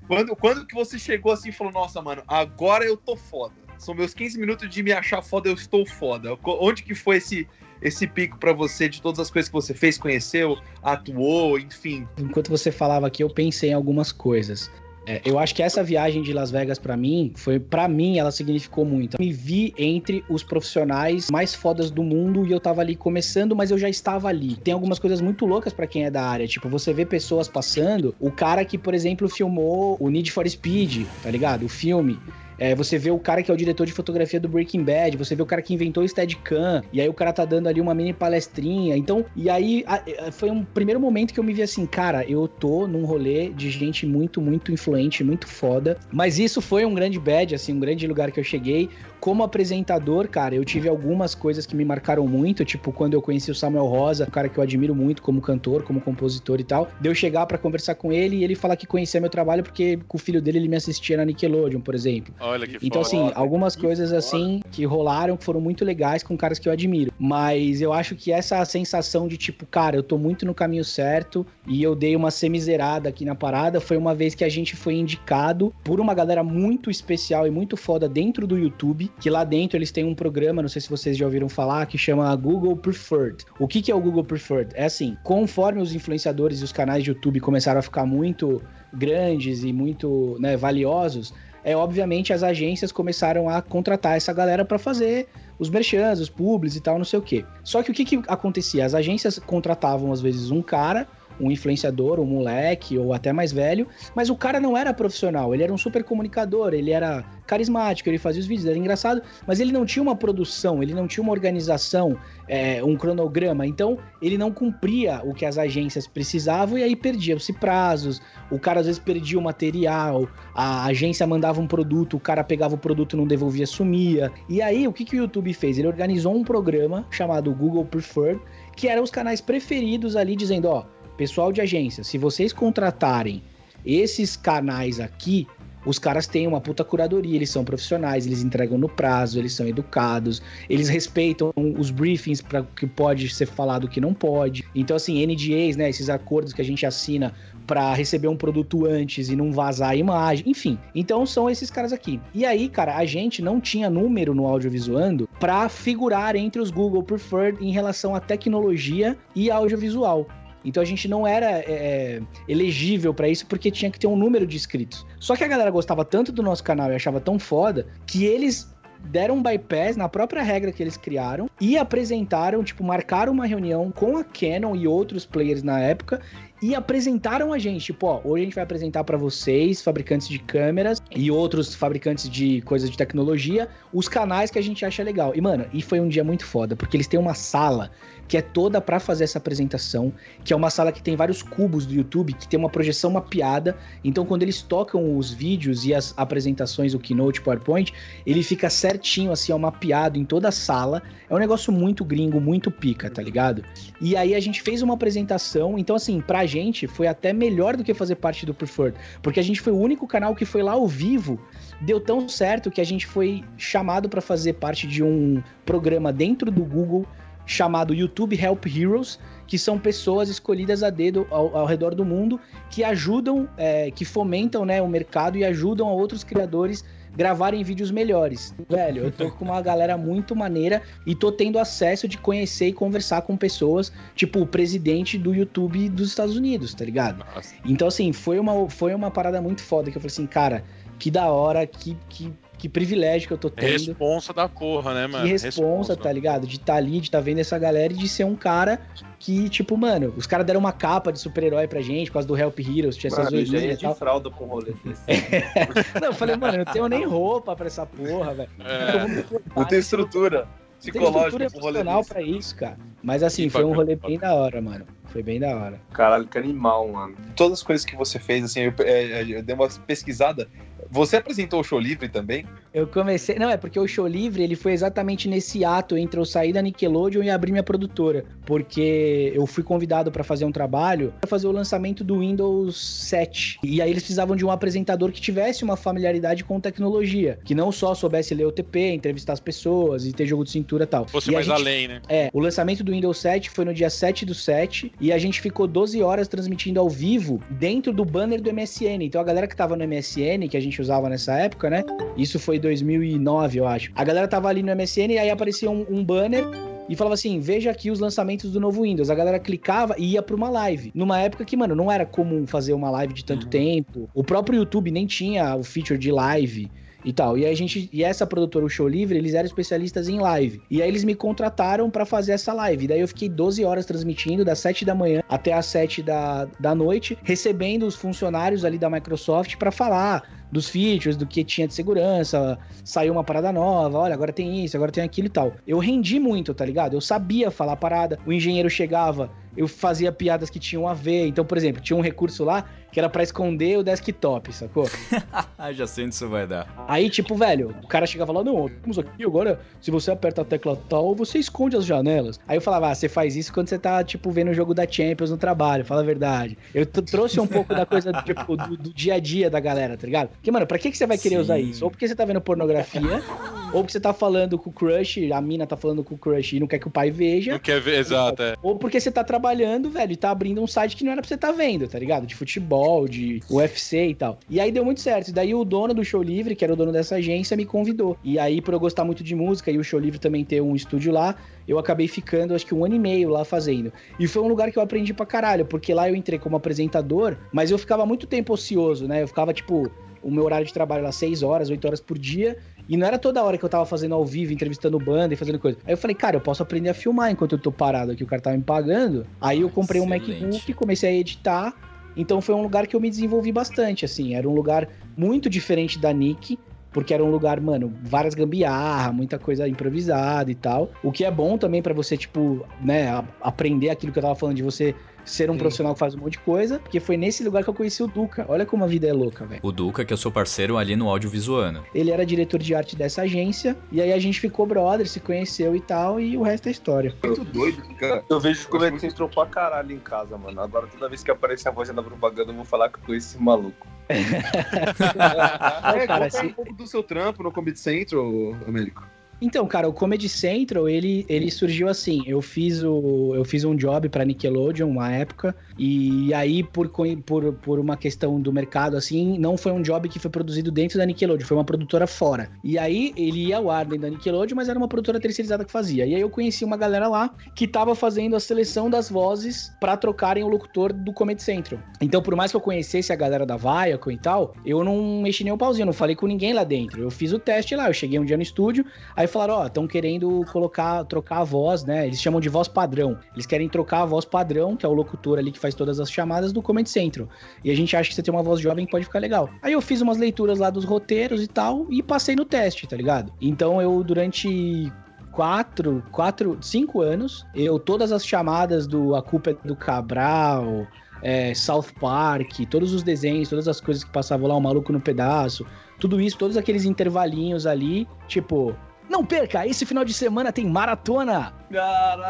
Quando, quando que você chegou assim e falou, nossa, mano, agora eu tô foda. São meus 15 minutos de me achar foda, eu estou foda. Onde que foi esse, esse pico pra você de todas as coisas que você fez, conheceu, atuou, enfim? Enquanto você falava aqui, eu pensei em algumas coisas. É, eu acho que essa viagem de Las Vegas pra mim, foi para mim ela significou muito. Eu me vi entre os profissionais mais fodas do mundo e eu tava ali começando, mas eu já estava ali. Tem algumas coisas muito loucas pra quem é da área, tipo, você vê pessoas passando, o cara que, por exemplo, filmou o Need for Speed, tá ligado? O filme. É, você vê o cara que é o diretor de fotografia do Breaking Bad, você vê o cara que inventou o Steadicam, e aí o cara tá dando ali uma mini palestrinha. Então, e aí a- a- foi um primeiro momento que eu me vi assim, cara, eu tô num rolê de gente muito, muito influente, muito foda. Mas isso foi um grande bad, assim, um grande lugar que eu cheguei. Como apresentador, cara, eu tive algumas coisas que me marcaram muito, tipo quando eu conheci o Samuel Rosa, um cara que eu admiro muito como cantor, como compositor e tal. De eu chegar pra conversar com ele e ele falar que conhecia meu trabalho porque com o filho dele ele me assistia na Nickelodeon, por exemplo. Olha que Então, foda. assim, algumas que coisas foda. assim que rolaram que foram muito legais com caras que eu admiro. Mas eu acho que essa sensação de tipo, cara, eu tô muito no caminho certo e eu dei uma semizerada aqui na parada foi uma vez que a gente foi indicado por uma galera muito especial e muito foda dentro do YouTube, que lá dentro eles têm um programa, não sei se vocês já ouviram falar, que chama Google Preferred. O que, que é o Google Preferred? É assim, conforme os influenciadores e os canais de YouTube começaram a ficar muito grandes e muito né, valiosos, é obviamente as agências começaram a contratar essa galera para fazer os merchans, os publis e tal, não sei o quê. Só que o que, que acontecia? As agências contratavam às vezes um cara, um influenciador, um moleque ou até mais velho, mas o cara não era profissional, ele era um super comunicador, ele era carismático, ele fazia os vídeos, era engraçado, mas ele não tinha uma produção, ele não tinha uma organização, é, um cronograma, então ele não cumpria o que as agências precisavam e aí perdiam-se prazos, o cara às vezes perdia o material, a agência mandava um produto, o cara pegava o produto, não devolvia, sumia. E aí, o que, que o YouTube fez? Ele organizou um programa chamado Google Preferred, que eram os canais preferidos ali, dizendo, ó, pessoal de agência, se vocês contratarem esses canais aqui, os caras têm uma puta curadoria, eles são profissionais, eles entregam no prazo, eles são educados, eles respeitam os briefings para o que pode ser falado o que não pode. Então, assim, NDAs, né, esses acordos que a gente assina para receber um produto antes e não vazar a imagem, enfim. Então são esses caras aqui. E aí, cara, a gente não tinha número no audiovisuando para figurar entre os Google Preferred em relação à tecnologia e audiovisual. Então a gente não era é, elegível para isso porque tinha que ter um número de inscritos. Só que a galera gostava tanto do nosso canal e achava tão foda que eles deram um bypass na própria regra que eles criaram e apresentaram, tipo, marcaram uma reunião com a Canon e outros players na época e apresentaram a gente, tipo, ó, hoje a gente vai apresentar para vocês, fabricantes de câmeras e outros fabricantes de coisas de tecnologia, os canais que a gente acha legal. E mano, e foi um dia muito foda, porque eles têm uma sala que é toda para fazer essa apresentação, que é uma sala que tem vários cubos do YouTube, que tem uma projeção mapeada. Então, quando eles tocam os vídeos e as apresentações, o Keynote, PowerPoint, ele fica certinho, assim, ó, mapeado em toda a sala. É um negócio muito gringo, muito pica, tá ligado? E aí a gente fez uma apresentação, então, assim, pra gente foi até melhor do que fazer parte do Preferred, porque a gente foi o único canal que foi lá ao vivo. Deu tão certo que a gente foi chamado para fazer parte de um programa dentro do Google chamado YouTube Help Heroes, que são pessoas escolhidas a dedo ao, ao redor do mundo que ajudam, é, que fomentam né, o mercado e ajudam a outros criadores gravarem vídeos melhores. Velho, eu tô com uma galera muito maneira e tô tendo acesso de conhecer e conversar com pessoas, tipo o presidente do YouTube dos Estados Unidos, tá ligado? Nossa. Então, assim, foi uma, foi uma parada muito foda que eu falei assim, cara, que da hora, que, que, que privilégio que eu tô tendo. Responsa da porra, né, mano? Que responsa, tá ligado? De estar tá ali, de estar tá vendo essa galera e de ser um cara que, tipo, mano, os caras deram uma capa de super-herói pra gente, por causa do Help Heroes, tinha essas Mano, eu já ia zoeirinhas e de tal. fralda um rolê desse. [laughs] Não, eu falei, mano, eu não tenho nem roupa pra essa porra, velho. É. Formar, Não tem estrutura não tem estrutura psicológica emocional pra isso, cara. Mas assim, Que foi um rolê bacana. bem da hora, mano. Foi bem da hora. Caralho, que animal, mano. Todas as coisas que você fez, assim, eu, é, eu dei uma pesquisada. Você apresentou o show livre também? Eu comecei. Não, é porque o show livre ele foi exatamente nesse ato entre eu sair da Nickelodeon e abrir minha produtora. Porque eu fui convidado pra fazer um trabalho pra fazer o lançamento do Windows 7. E aí eles precisavam de um apresentador que tivesse uma familiaridade com tecnologia. Que não só soubesse ler o TP, entrevistar as pessoas e ter jogo de cintura e tal. Fosse E mais gente- além, né? É, o lançamento do Windows 7 foi no dia 7 do 7 e a gente ficou 12 horas transmitindo ao vivo dentro do banner do MSN. Então a galera que tava no MSN, que a gente usava nessa época, né? Isso foi 2009, eu acho. A galera tava ali no MSN e aí aparecia um, um banner e falava assim: veja aqui os lançamentos do novo Windows. A galera clicava e ia pra uma live. Numa época que, mano, não era comum fazer uma live de tanto tempo. O próprio YouTube nem tinha o feature de live e tal. E a gente, e essa produtora, o Show Livre, eles eram especialistas em live. E aí eles me contrataram pra fazer essa live. Daí eu fiquei 12 horas transmitindo, das 7 da manhã até as 7 da, da noite, recebendo os funcionários ali da Microsoft pra falar dos features, do que tinha de segurança, saiu uma parada nova, olha, agora tem isso, agora tem aquilo e tal. Eu rendi muito, tá ligado? Eu sabia falar a parada, o engenheiro chegava, eu fazia piadas que tinham a ver. Então, por exemplo, tinha um recurso lá que era pra esconder o desktop, sacou? [laughs] Ah, já sei onde isso vai dar. Aí, tipo, velho, o cara chegava lá, não, temos aqui, agora, se você aperta a tecla tal, você esconde as janelas. Aí eu falava, ah, você faz isso quando você tá, tipo, vendo o jogo da Champions no trabalho, fala a verdade. Eu trouxe um pouco da coisa, [laughs] tipo, do, do dia a dia da galera, tá ligado? Porque, mano, pra que, que você vai querer Sim. usar isso? Ou porque você tá vendo pornografia, [laughs] ou porque você tá falando com o crush, a mina tá falando com o crush e não quer que o pai veja. Não quer ver, exato, é. Ou porque você tá trabalhando, velho, e tá abrindo um site que não era pra você tá vendo, tá ligado? De futebol, de UFC e tal. E aí deu muito certo. E daí o dono do Show Livre, que era o dono dessa agência, me convidou. E aí, por eu gostar muito de música e o Show Livre também ter um estúdio lá, eu acabei ficando, acho que um ano e meio lá fazendo. E foi um lugar que eu aprendi pra caralho, porque lá eu entrei como apresentador, mas eu ficava muito tempo ocioso, né? Eu ficava, tipo, o meu horário de trabalho lá 6 horas, 8 horas por dia. E não era toda hora que eu tava fazendo ao vivo, entrevistando banda e fazendo coisa. Aí eu falei, cara, eu posso aprender a filmar enquanto eu tô parado aqui, o cara tava me pagando. Aí eu comprei um Excelente. MacBook, comecei a editar. Então foi um lugar que eu me desenvolvi bastante, assim. Era um lugar muito diferente da Nick. Porque era um lugar, mano, várias gambiarra, muita coisa improvisada e tal. O que é bom também pra você, tipo, né, aprender aquilo que eu tava falando de você ser um Sim. profissional que faz um monte de coisa. Porque foi nesse lugar que eu conheci o Duca. Olha como a vida é louca, velho. O Duca, que eu sou parceiro ali no audiovisuano. Ele era diretor de arte dessa agência. E aí a gente ficou brother, se conheceu e tal. E o resto é história. Muito doido, cara. Eu vejo como é que você entrou pra caralho em casa, mano. Agora toda vez que aparece a voz da propaganda, eu vou falar que eu conheço esse maluco. [laughs] É, cara, conta se- um pouco do seu trampo no Comedy Central, Américo. Então, cara, o Comedy Central, ele, ele surgiu assim. Eu fiz, o, eu fiz um job pra Nickelodeon uma época. E aí, por, por, por uma questão do mercado, assim, não foi um job que foi produzido dentro da Nickelodeon, foi uma produtora fora. E aí, ele ia ao ar dentro da Nickelodeon, mas era uma produtora terceirizada que fazia. E aí, eu conheci uma galera lá que tava fazendo a seleção das vozes pra trocarem o locutor do Comedy Central. Então, por mais que eu conhecesse a galera da Viacom e tal, eu não mexi nem o pauzinho, não falei com ninguém lá dentro. Eu fiz o teste lá, eu cheguei um dia no estúdio, Aí falaram, ó, estão querendo colocar, trocar a voz, né? Eles chamam de voz padrão. Eles querem trocar a voz padrão, que é o locutor ali que faz todas as chamadas do Comedy Central. E a gente acha que você tem uma voz jovem pode ficar legal. Aí eu fiz umas leituras lá dos roteiros e tal, e passei no teste, tá ligado? Então eu, durante quatro, quatro, cinco anos, eu, todas as chamadas do A Culpa é do Cabral, é, South Park, todos os desenhos, todas as coisas que passavam lá, o Maluco no Pedaço, tudo isso, todos aqueles intervalinhos ali, tipo... Não perca, esse final de semana tem maratona.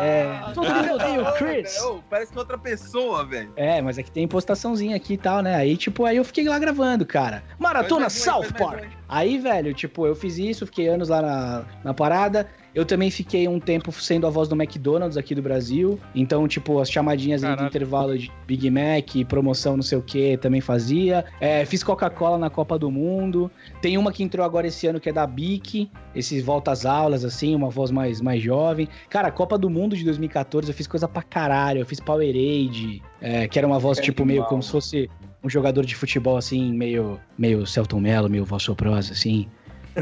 É, todo mundo odeia o Chris. Ô, Parece que é outra pessoa, velho. É, mas aqui tem postaçãozinha aqui e tal, né? Aí, tipo, aí eu fiquei lá gravando, cara. Maratona South Park. aí. Aí, velho, tipo, eu fiz isso, fiquei anos lá na, na parada. Eu também fiquei um tempo sendo a voz do McDonald's aqui do Brasil. Então, tipo, as chamadinhas Caralho. intervalo de Big Mac, promoção não sei o que, também fazia. É, fiz Coca-Cola na Copa do Mundo. Tem uma que entrou agora esse ano que é da Bic. Esses volta às aulas, assim, uma voz mais, mais jovem. Cara, Copa do Mundo de 2014 eu fiz coisa pra caralho. Eu fiz Powerade, é, que era uma voz, É tipo, meio animal. como se fosse um jogador de futebol, assim, meio, meio Celton Mello, meio voz soprosa, assim.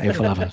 Aí eu falava,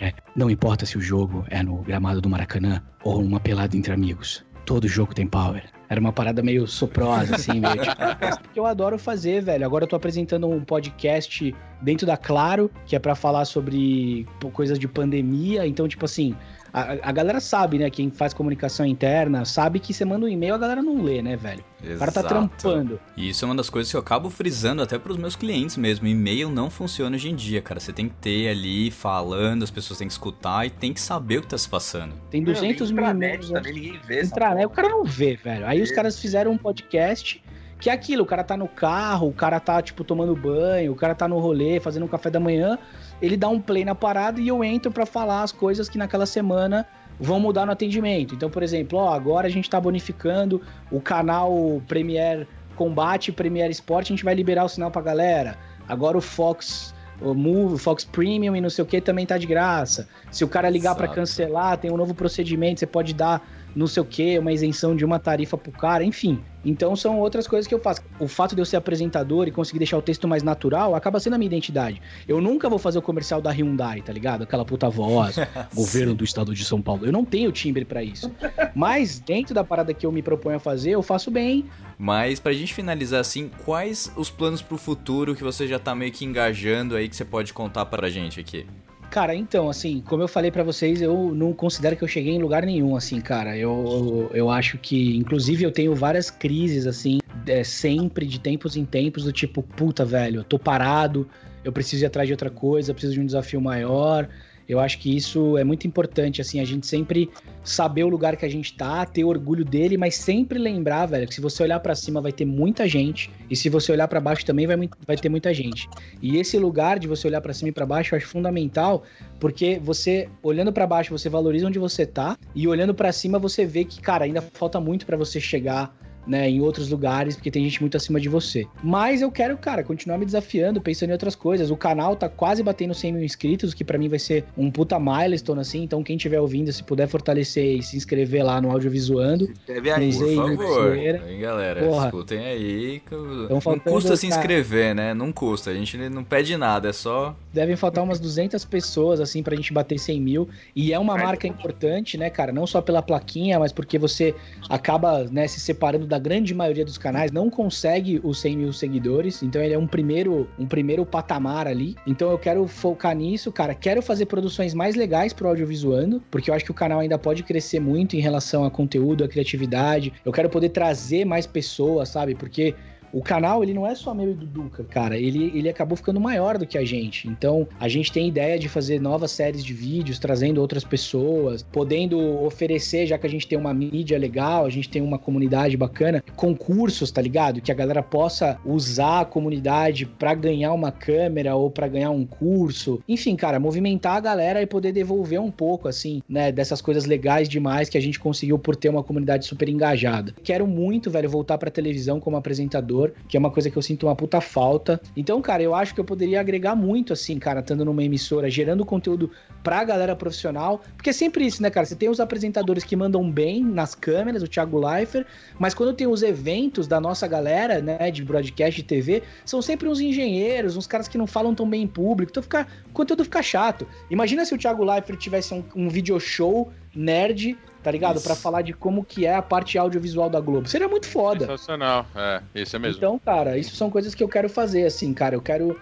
é, não importa se o jogo é no gramado do Maracanã ou uma pelada entre amigos. Todo jogo tem power. Era uma parada meio soprosa, assim, meio tipo. Porque eu adoro fazer, velho. Agora eu tô apresentando um podcast dentro da Claro, que é pra falar sobre coisas de pandemia. Então, tipo assim, a, a galera sabe, né? Quem faz comunicação interna sabe que você manda um e-mail, a galera não lê, né, velho? O cara tá Exato. trampando. E isso é uma das coisas que eu acabo frisando até pros meus clientes mesmo. E-mail não funciona hoje em dia, cara. Você tem que ter ali falando, as pessoas têm que escutar e tem que saber o que tá se passando. Tem 200 mil e-mails. também, ninguém vê né? O cara não vê, velho. Aí os caras fizeram um podcast que é aquilo, o cara tá no carro, o cara tá, tipo, tomando banho, o cara tá no rolê, fazendo um café da manhã, ele dá um play na parada e eu entro pra falar as coisas que naquela semana vão mudar no atendimento. Então, por exemplo, ó, agora a gente tá bonificando o canal Premiere Combate, Premiere Sport, a gente vai liberar o sinal pra galera. Agora o Fox o Move, o Fox Premium e não sei o que também tá de graça. Se o cara ligar pra Exato. cancelar, tem um novo procedimento, você pode dar não sei o que, uma isenção de uma tarifa pro cara, enfim. Então são outras coisas que eu faço. O fato de eu ser apresentador e conseguir deixar o texto mais natural acaba sendo a minha identidade. Eu nunca vou fazer o comercial da Hyundai, tá ligado? Aquela puta voz, [laughs] governo do estado de São Paulo. Eu não tenho timbre pra isso. Mas dentro da parada que eu me proponho a fazer, eu faço bem. Mas pra gente finalizar assim, quais os planos pro futuro que você já tá meio que engajando aí que você pode contar pra gente aqui? Cara, então, assim, como eu falei pra vocês, eu não considero que eu cheguei em lugar nenhum, assim, cara. Eu, eu acho que, inclusive, eu tenho várias crises, assim, é, sempre, de tempos em tempos, do tipo, puta, velho, eu tô parado, eu preciso ir atrás de outra coisa, eu preciso de um desafio maior. Eu acho que isso é muito importante, assim, a gente sempre saber o lugar que a gente tá, ter orgulho dele, mas sempre lembrar, velho, que se você olhar pra cima vai ter muita gente, e se você olhar pra baixo também vai, vai ter muita gente. E esse lugar de você olhar pra cima e pra baixo eu acho fundamental, porque você, olhando pra baixo, você valoriza onde você tá, e olhando pra cima você vê que, cara, ainda falta muito pra você chegar né, em outros lugares, porque tem gente muito acima de você. Mas eu quero, cara, continuar me desafiando, pensando em outras coisas. O canal tá quase batendo 100 mil inscritos, o que pra mim vai ser um puta milestone, assim. Então, quem estiver ouvindo, se puder fortalecer e se inscrever lá no Audiovisuando, Teve aí. Por aí, favor, hein, galera, Porra. escutem aí. que eu- Tão Não custa se inscrever, né? Não custa. A gente não pede nada, é só. devem faltar umas 200 pessoas, assim, pra gente bater 100 mil. E é uma marca importante, né, cara? Não só pela plaquinha, mas porque você acaba, né, se separando da grande maioria dos canais, não consegue os 100 mil seguidores. Então ele é um primeiro, um primeiro patamar ali. Então eu quero focar nisso, cara. Quero fazer produções mais legais pro audiovisuando, porque eu acho que o canal ainda pode crescer muito em relação a conteúdo, a criatividade. Eu quero poder trazer mais pessoas, sabe? Porque o canal, ele não é só meu e do Duca, cara. Ele, ele acabou ficando maior do que a gente. Então, a gente tem ideia de fazer novas séries de vídeos, trazendo outras pessoas, podendo oferecer, já que a gente tem uma mídia legal, a gente tem uma comunidade bacana, concursos, tá ligado? Que a galera possa usar a comunidade pra ganhar uma câmera ou pra ganhar um curso. Enfim, cara, movimentar a galera e poder devolver um pouco, assim, né, dessas coisas legais demais que a gente conseguiu por ter uma comunidade super engajada. Quero muito, velho, voltar pra televisão como apresentador, que é uma coisa que eu sinto uma puta falta. Então, cara, eu acho que eu poderia agregar muito, assim, cara, estando numa emissora, gerando conteúdo pra galera profissional. Porque é sempre isso, né, cara? Você tem os apresentadores que mandam bem nas câmeras, o Thiago Leifert, mas quando tem os eventos da nossa galera, né, de broadcast de TV, são sempre uns engenheiros, uns caras que não falam tão bem em público. Então fica, o conteúdo fica chato. Imagina se o Thiago Leifert tivesse um, um video show nerd, tá ligado? Pra falar de como que é a parte audiovisual da Globo. Seria muito foda. Sensacional. É, isso é mesmo. Então, cara, isso são coisas que eu quero fazer, assim, cara. Eu quero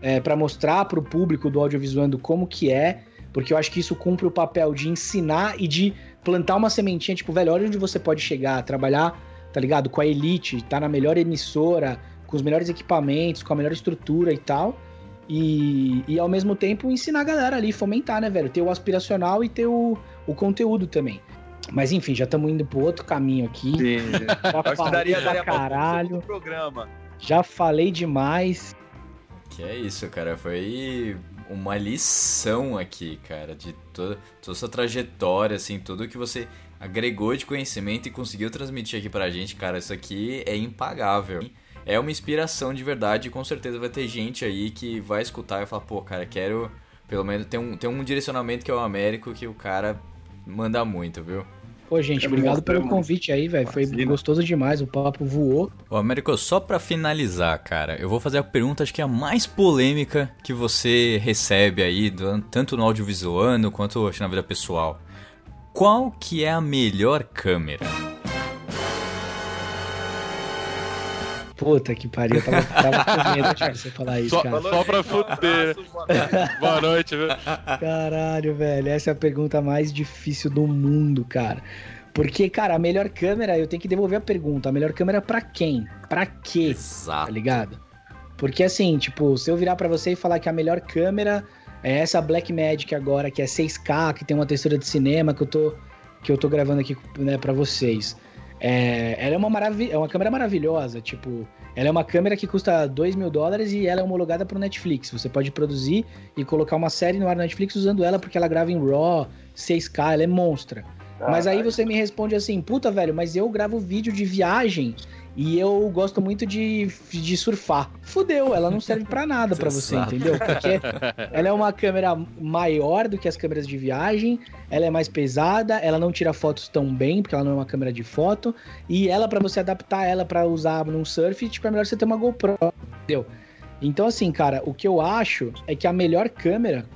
é, para mostrar pro público do audiovisuando como que é, porque eu acho que isso cumpre o papel de ensinar e de plantar uma sementinha, tipo, velho, olha onde você pode chegar, trabalhar, tá ligado? Com a elite, tá na melhor emissora, com os melhores equipamentos, com a melhor estrutura e tal. E, e ao mesmo tempo ensinar a galera ali, fomentar, né, velho? Ter o aspiracional e ter o, o conteúdo também. Mas enfim, já estamos indo pro outro caminho aqui. Sim. [laughs] Já Acho que falei daria, daria caralho. programa. Já falei demais. Que é isso, cara. Foi uma lição aqui, cara, de toda, toda essa trajetória, assim, tudo que você agregou de conhecimento e conseguiu transmitir aqui pra gente, cara. Isso aqui é impagável. É uma inspiração de verdade e com certeza vai ter gente aí que vai escutar e falar, pô, cara, quero pelo menos ter um, ter um direcionamento que é o Américo que o cara manda muito, viu? Pô, gente, É obrigado pelo convite aí, velho. Foi gostoso demais, o papo voou. Ô, Américo, só pra finalizar, cara, eu vou fazer a pergunta, acho que é a mais polêmica que você recebe aí, tanto no audiovisuando quanto acho, na vida pessoal. Qual que é a melhor câmera? Puta que pariu, eu tava, tava com medo de você falar isso, Só, cara. só pra fuder. [laughs] Boa noite. Viu? Caralho, velho, essa é a pergunta mais difícil do mundo, cara. Porque, cara, a melhor câmera, eu tenho que devolver a pergunta. A melhor câmera pra quem? Pra quê? Tá Exato. ligado? Porque assim, tipo, se eu virar pra você e falar que a melhor câmera é essa Blackmagic agora, que é 6K, que tem uma textura de cinema que eu tô que eu tô gravando aqui, né, para vocês. É, ela é uma é uma câmera maravilhosa, tipo, ela é uma câmera que custa 2 mil dólares e ela é homologada pro Netflix. Você pode produzir e colocar uma série no ar Netflix usando ela porque ela grava em RAW, 6K, ela é monstra. Mas aí você me responde assim, puta, velho, mas eu gravo vídeo de viagem e eu gosto muito de, de surfar. Fudeu, ela não serve pra nada pra você, entendeu? Porque ela é uma câmera maior do que as câmeras de viagem, ela é mais pesada, ela não tira fotos tão bem, porque ela não é uma câmera de foto, e ela, pra você adaptar ela pra usar num surf, tipo, é melhor você ter uma GoPro, entendeu? Então, assim, cara, o que eu acho é que a melhor câmera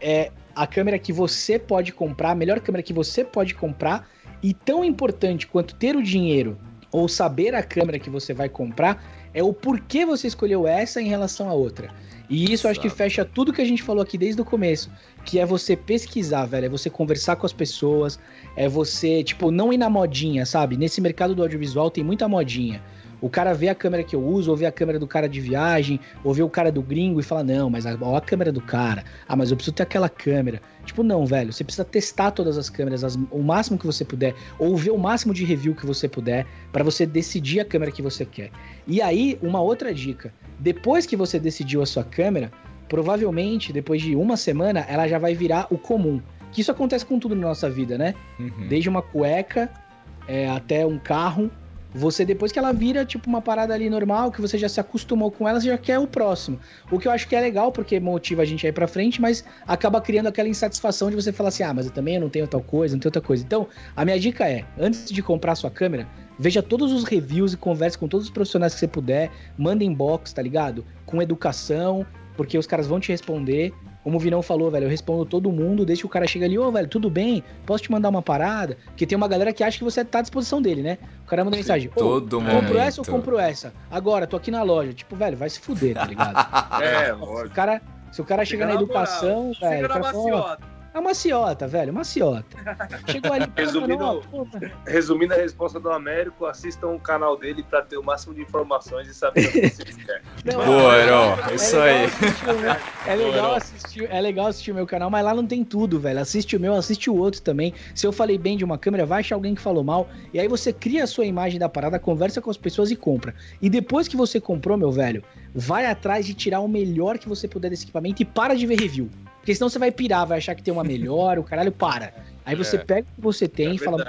é a câmera que você pode comprar, a melhor câmera que você pode comprar, e tão importante quanto ter o dinheiro ou saber a câmera que você vai comprar, é o porquê você escolheu essa em relação à outra. E isso eu acho que Exato. fecha tudo que a gente falou aqui desde o começo, que é você pesquisar, velho, é você conversar com as pessoas, é você, tipo, não ir na modinha, sabe? Nesse mercado do audiovisual tem muita modinha. O cara vê a câmera que eu uso, ou vê a câmera do cara de viagem, ou vê o cara do gringo e fala, não, mas a, ó a câmera do cara. Ah, mas eu preciso ter aquela câmera. Tipo, não, velho, você precisa testar todas as câmeras as- o máximo que você puder, ou ver o máximo de review que você puder, para você decidir a câmera que você quer. E aí, uma outra dica: depois que você decidiu a sua câmera, provavelmente, depois de uma semana, ela já vai virar o comum. Que isso acontece com tudo na nossa vida, né? Uhum. Desde uma cueca é, até um carro. Você, depois que ela vira, tipo, uma parada ali normal, que você já se acostumou com ela, você já quer o próximo. O que eu acho que é legal, porque motiva a gente a ir pra frente, mas acaba criando aquela insatisfação de você falar assim, ah, mas eu também não tenho tal coisa, não tenho outra coisa. Então, a minha dica é, antes de comprar sua câmera, veja todos os reviews e converse com todos os profissionais que você puder, manda inbox, tá ligado? Com educação, porque os caras vão te responder. Como o Vinão falou, velho, eu respondo todo mundo, desde que o cara chega ali, ô, velho, tudo bem? Posso te mandar uma parada? Porque tem uma galera que acha que você tá à disposição dele, né? O cara manda mensagem, ô, Todo compro momento. essa ou compro essa? Agora, tô aqui na loja. Tipo, velho, vai se fuder, tá ligado? [laughs] É, se, o lógico. cara, se o cara chega na na educação, moral, velho, Chega o cara na fala, é maciota, velho, maciota. Chegou ali, Resumindo- pô, Resumindo a resposta do Américo, assistam o canal dele pra ter o máximo de informações e saber o que vocês querem. [laughs] não, Boa, é- Heron, é isso aí. assistir É legal, assistir, é legal assistir o meu canal, mas lá não tem tudo, velho. Assiste o meu, assiste o outro também. Se eu falei bem de uma câmera, vai achar alguém que falou mal. E aí você cria a sua imagem da parada, conversa com as pessoas e compra. E depois que você comprou, meu velho, vai atrás de tirar o melhor que você puder desse equipamento e para de ver review. Porque senão você vai pirar, vai achar que tem uma [laughs] melhor, o caralho para. Aí você É. pega o que você tem É e fala,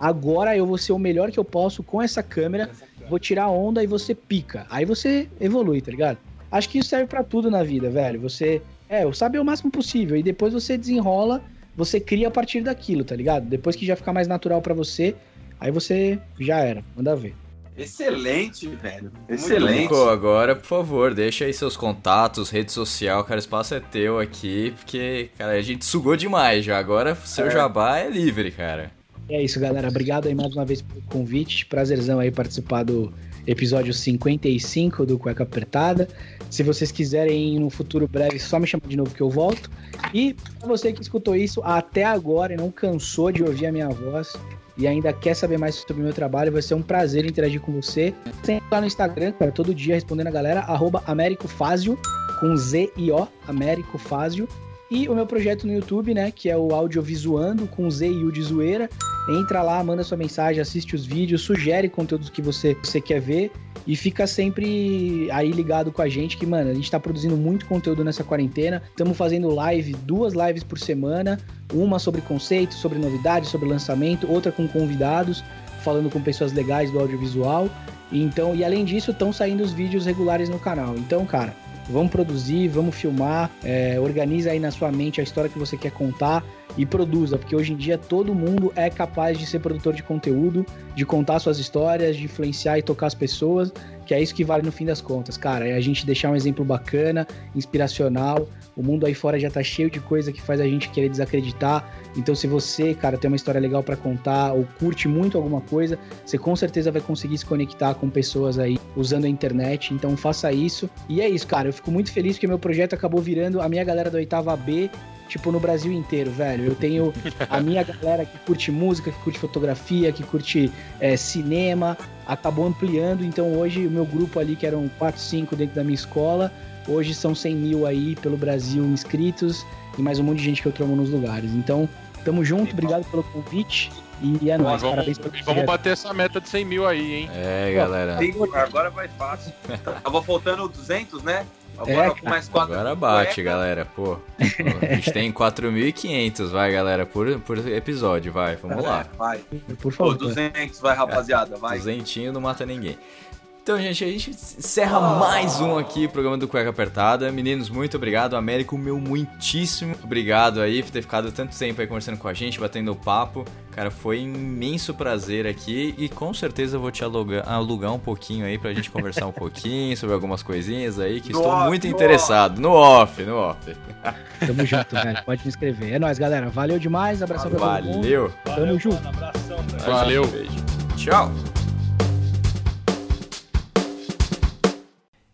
agora eu vou ser o melhor que eu posso com essa câmera, vou tirar onda e você pica. Aí você evolui, tá ligado? Acho que isso serve pra tudo na vida, velho. Você, é, saber o máximo possível e depois você desenrola, você cria a partir daquilo, tá ligado? Depois que já ficar mais natural pra você, aí você já era, manda ver. Excelente, velho. Excelente. Nico, agora, por favor, deixa aí seus contatos, rede social, cara, o espaço é teu aqui, porque, cara, a gente sugou demais já. Agora, seu jabá é livre, cara. É isso, galera. Obrigado aí mais uma vez pelo convite. Prazerzão aí participar do episódio 55 do Cueca Apertada. Se vocês quiserem no futuro breve, só me chamar de novo que eu volto. E pra você que escutou isso até agora e não cansou de ouvir a minha voz e ainda quer saber mais sobre o meu trabalho, vai ser um prazer interagir com você. Sempre lá no Instagram, cara, todo dia respondendo a galera, arroba AméricoFázio, com Z e O, Américo Fázio. E o meu projeto no YouTube, né, que é o Audiovisuando, com Z e U de zoeira. Entra lá, manda sua mensagem, assiste os vídeos, sugere conteúdos que você, você quer ver e fica sempre aí ligado com a gente, que, mano, a gente tá produzindo muito conteúdo nessa quarentena. Estamos fazendo live, duas lives por semana, uma sobre conceito, sobre novidades, sobre lançamento, outra com convidados, falando com pessoas legais do audiovisual. Então, e além disso, estão saindo os vídeos regulares no canal. Então, cara, vamos produzir, vamos filmar, é, organiza aí na sua mente a história que você quer contar e produza, porque hoje em dia todo mundo é capaz de ser produtor de conteúdo, de contar suas histórias, de influenciar e tocar as pessoas, que é isso que vale no fim das contas, cara. É a gente deixar um exemplo bacana, inspiracional. O mundo aí fora já tá cheio de coisa que faz a gente querer desacreditar. Então, se você, cara, tem uma história legal para contar ou curte muito alguma coisa, você com certeza vai conseguir se conectar com pessoas aí usando a internet. Então, faça isso. E é isso, cara. Eu fico muito feliz que meu projeto acabou virando a minha galera da oitava B tipo, no Brasil inteiro, velho. Eu tenho a minha [laughs] galera que curte música, que curte fotografia, que curte é, cinema, acabou ampliando. Então hoje o meu grupo ali, que eram 4, 5 dentro da minha escola, hoje são 100 mil aí pelo Brasil inscritos e mais um monte de gente que eu tromo nos lugares. Então, tamo junto, obrigado pelo convite e é nóis, vamos, parabéns pelo vamos bater essa meta de 100 mil aí, hein? É, galera. Sim, agora vai fácil. Tava faltando 200, né? Agora É, com mais quatro. Agora bate, cueca, galera, pô. A gente tem 4.500, vai, galera, por, por episódio, vai, vamos lá. É, vai. Por Pô, favor. 200, vai, rapaziada, vai. Duzentinho não mata ninguém. Então, gente, a gente encerra mais um aqui, programa do Cueca Apertada. Meninos, muito obrigado. Américo, meu muitíssimo obrigado aí por ter ficado tanto tempo aí conversando com a gente, batendo papo. Cara, foi um imenso prazer aqui e com certeza eu vou te alugar, alugar um pouquinho aí pra gente conversar um [laughs] pouquinho sobre algumas coisinhas aí que No estou off, muito no interessado. No off, no off. [laughs] Tamo junto, velho. Pode me inscrever. É nóis, galera. Valeu demais. Abração pra todo mundo. Valeu. Tamo junto. abração. Valeu. Beijo. Tchau.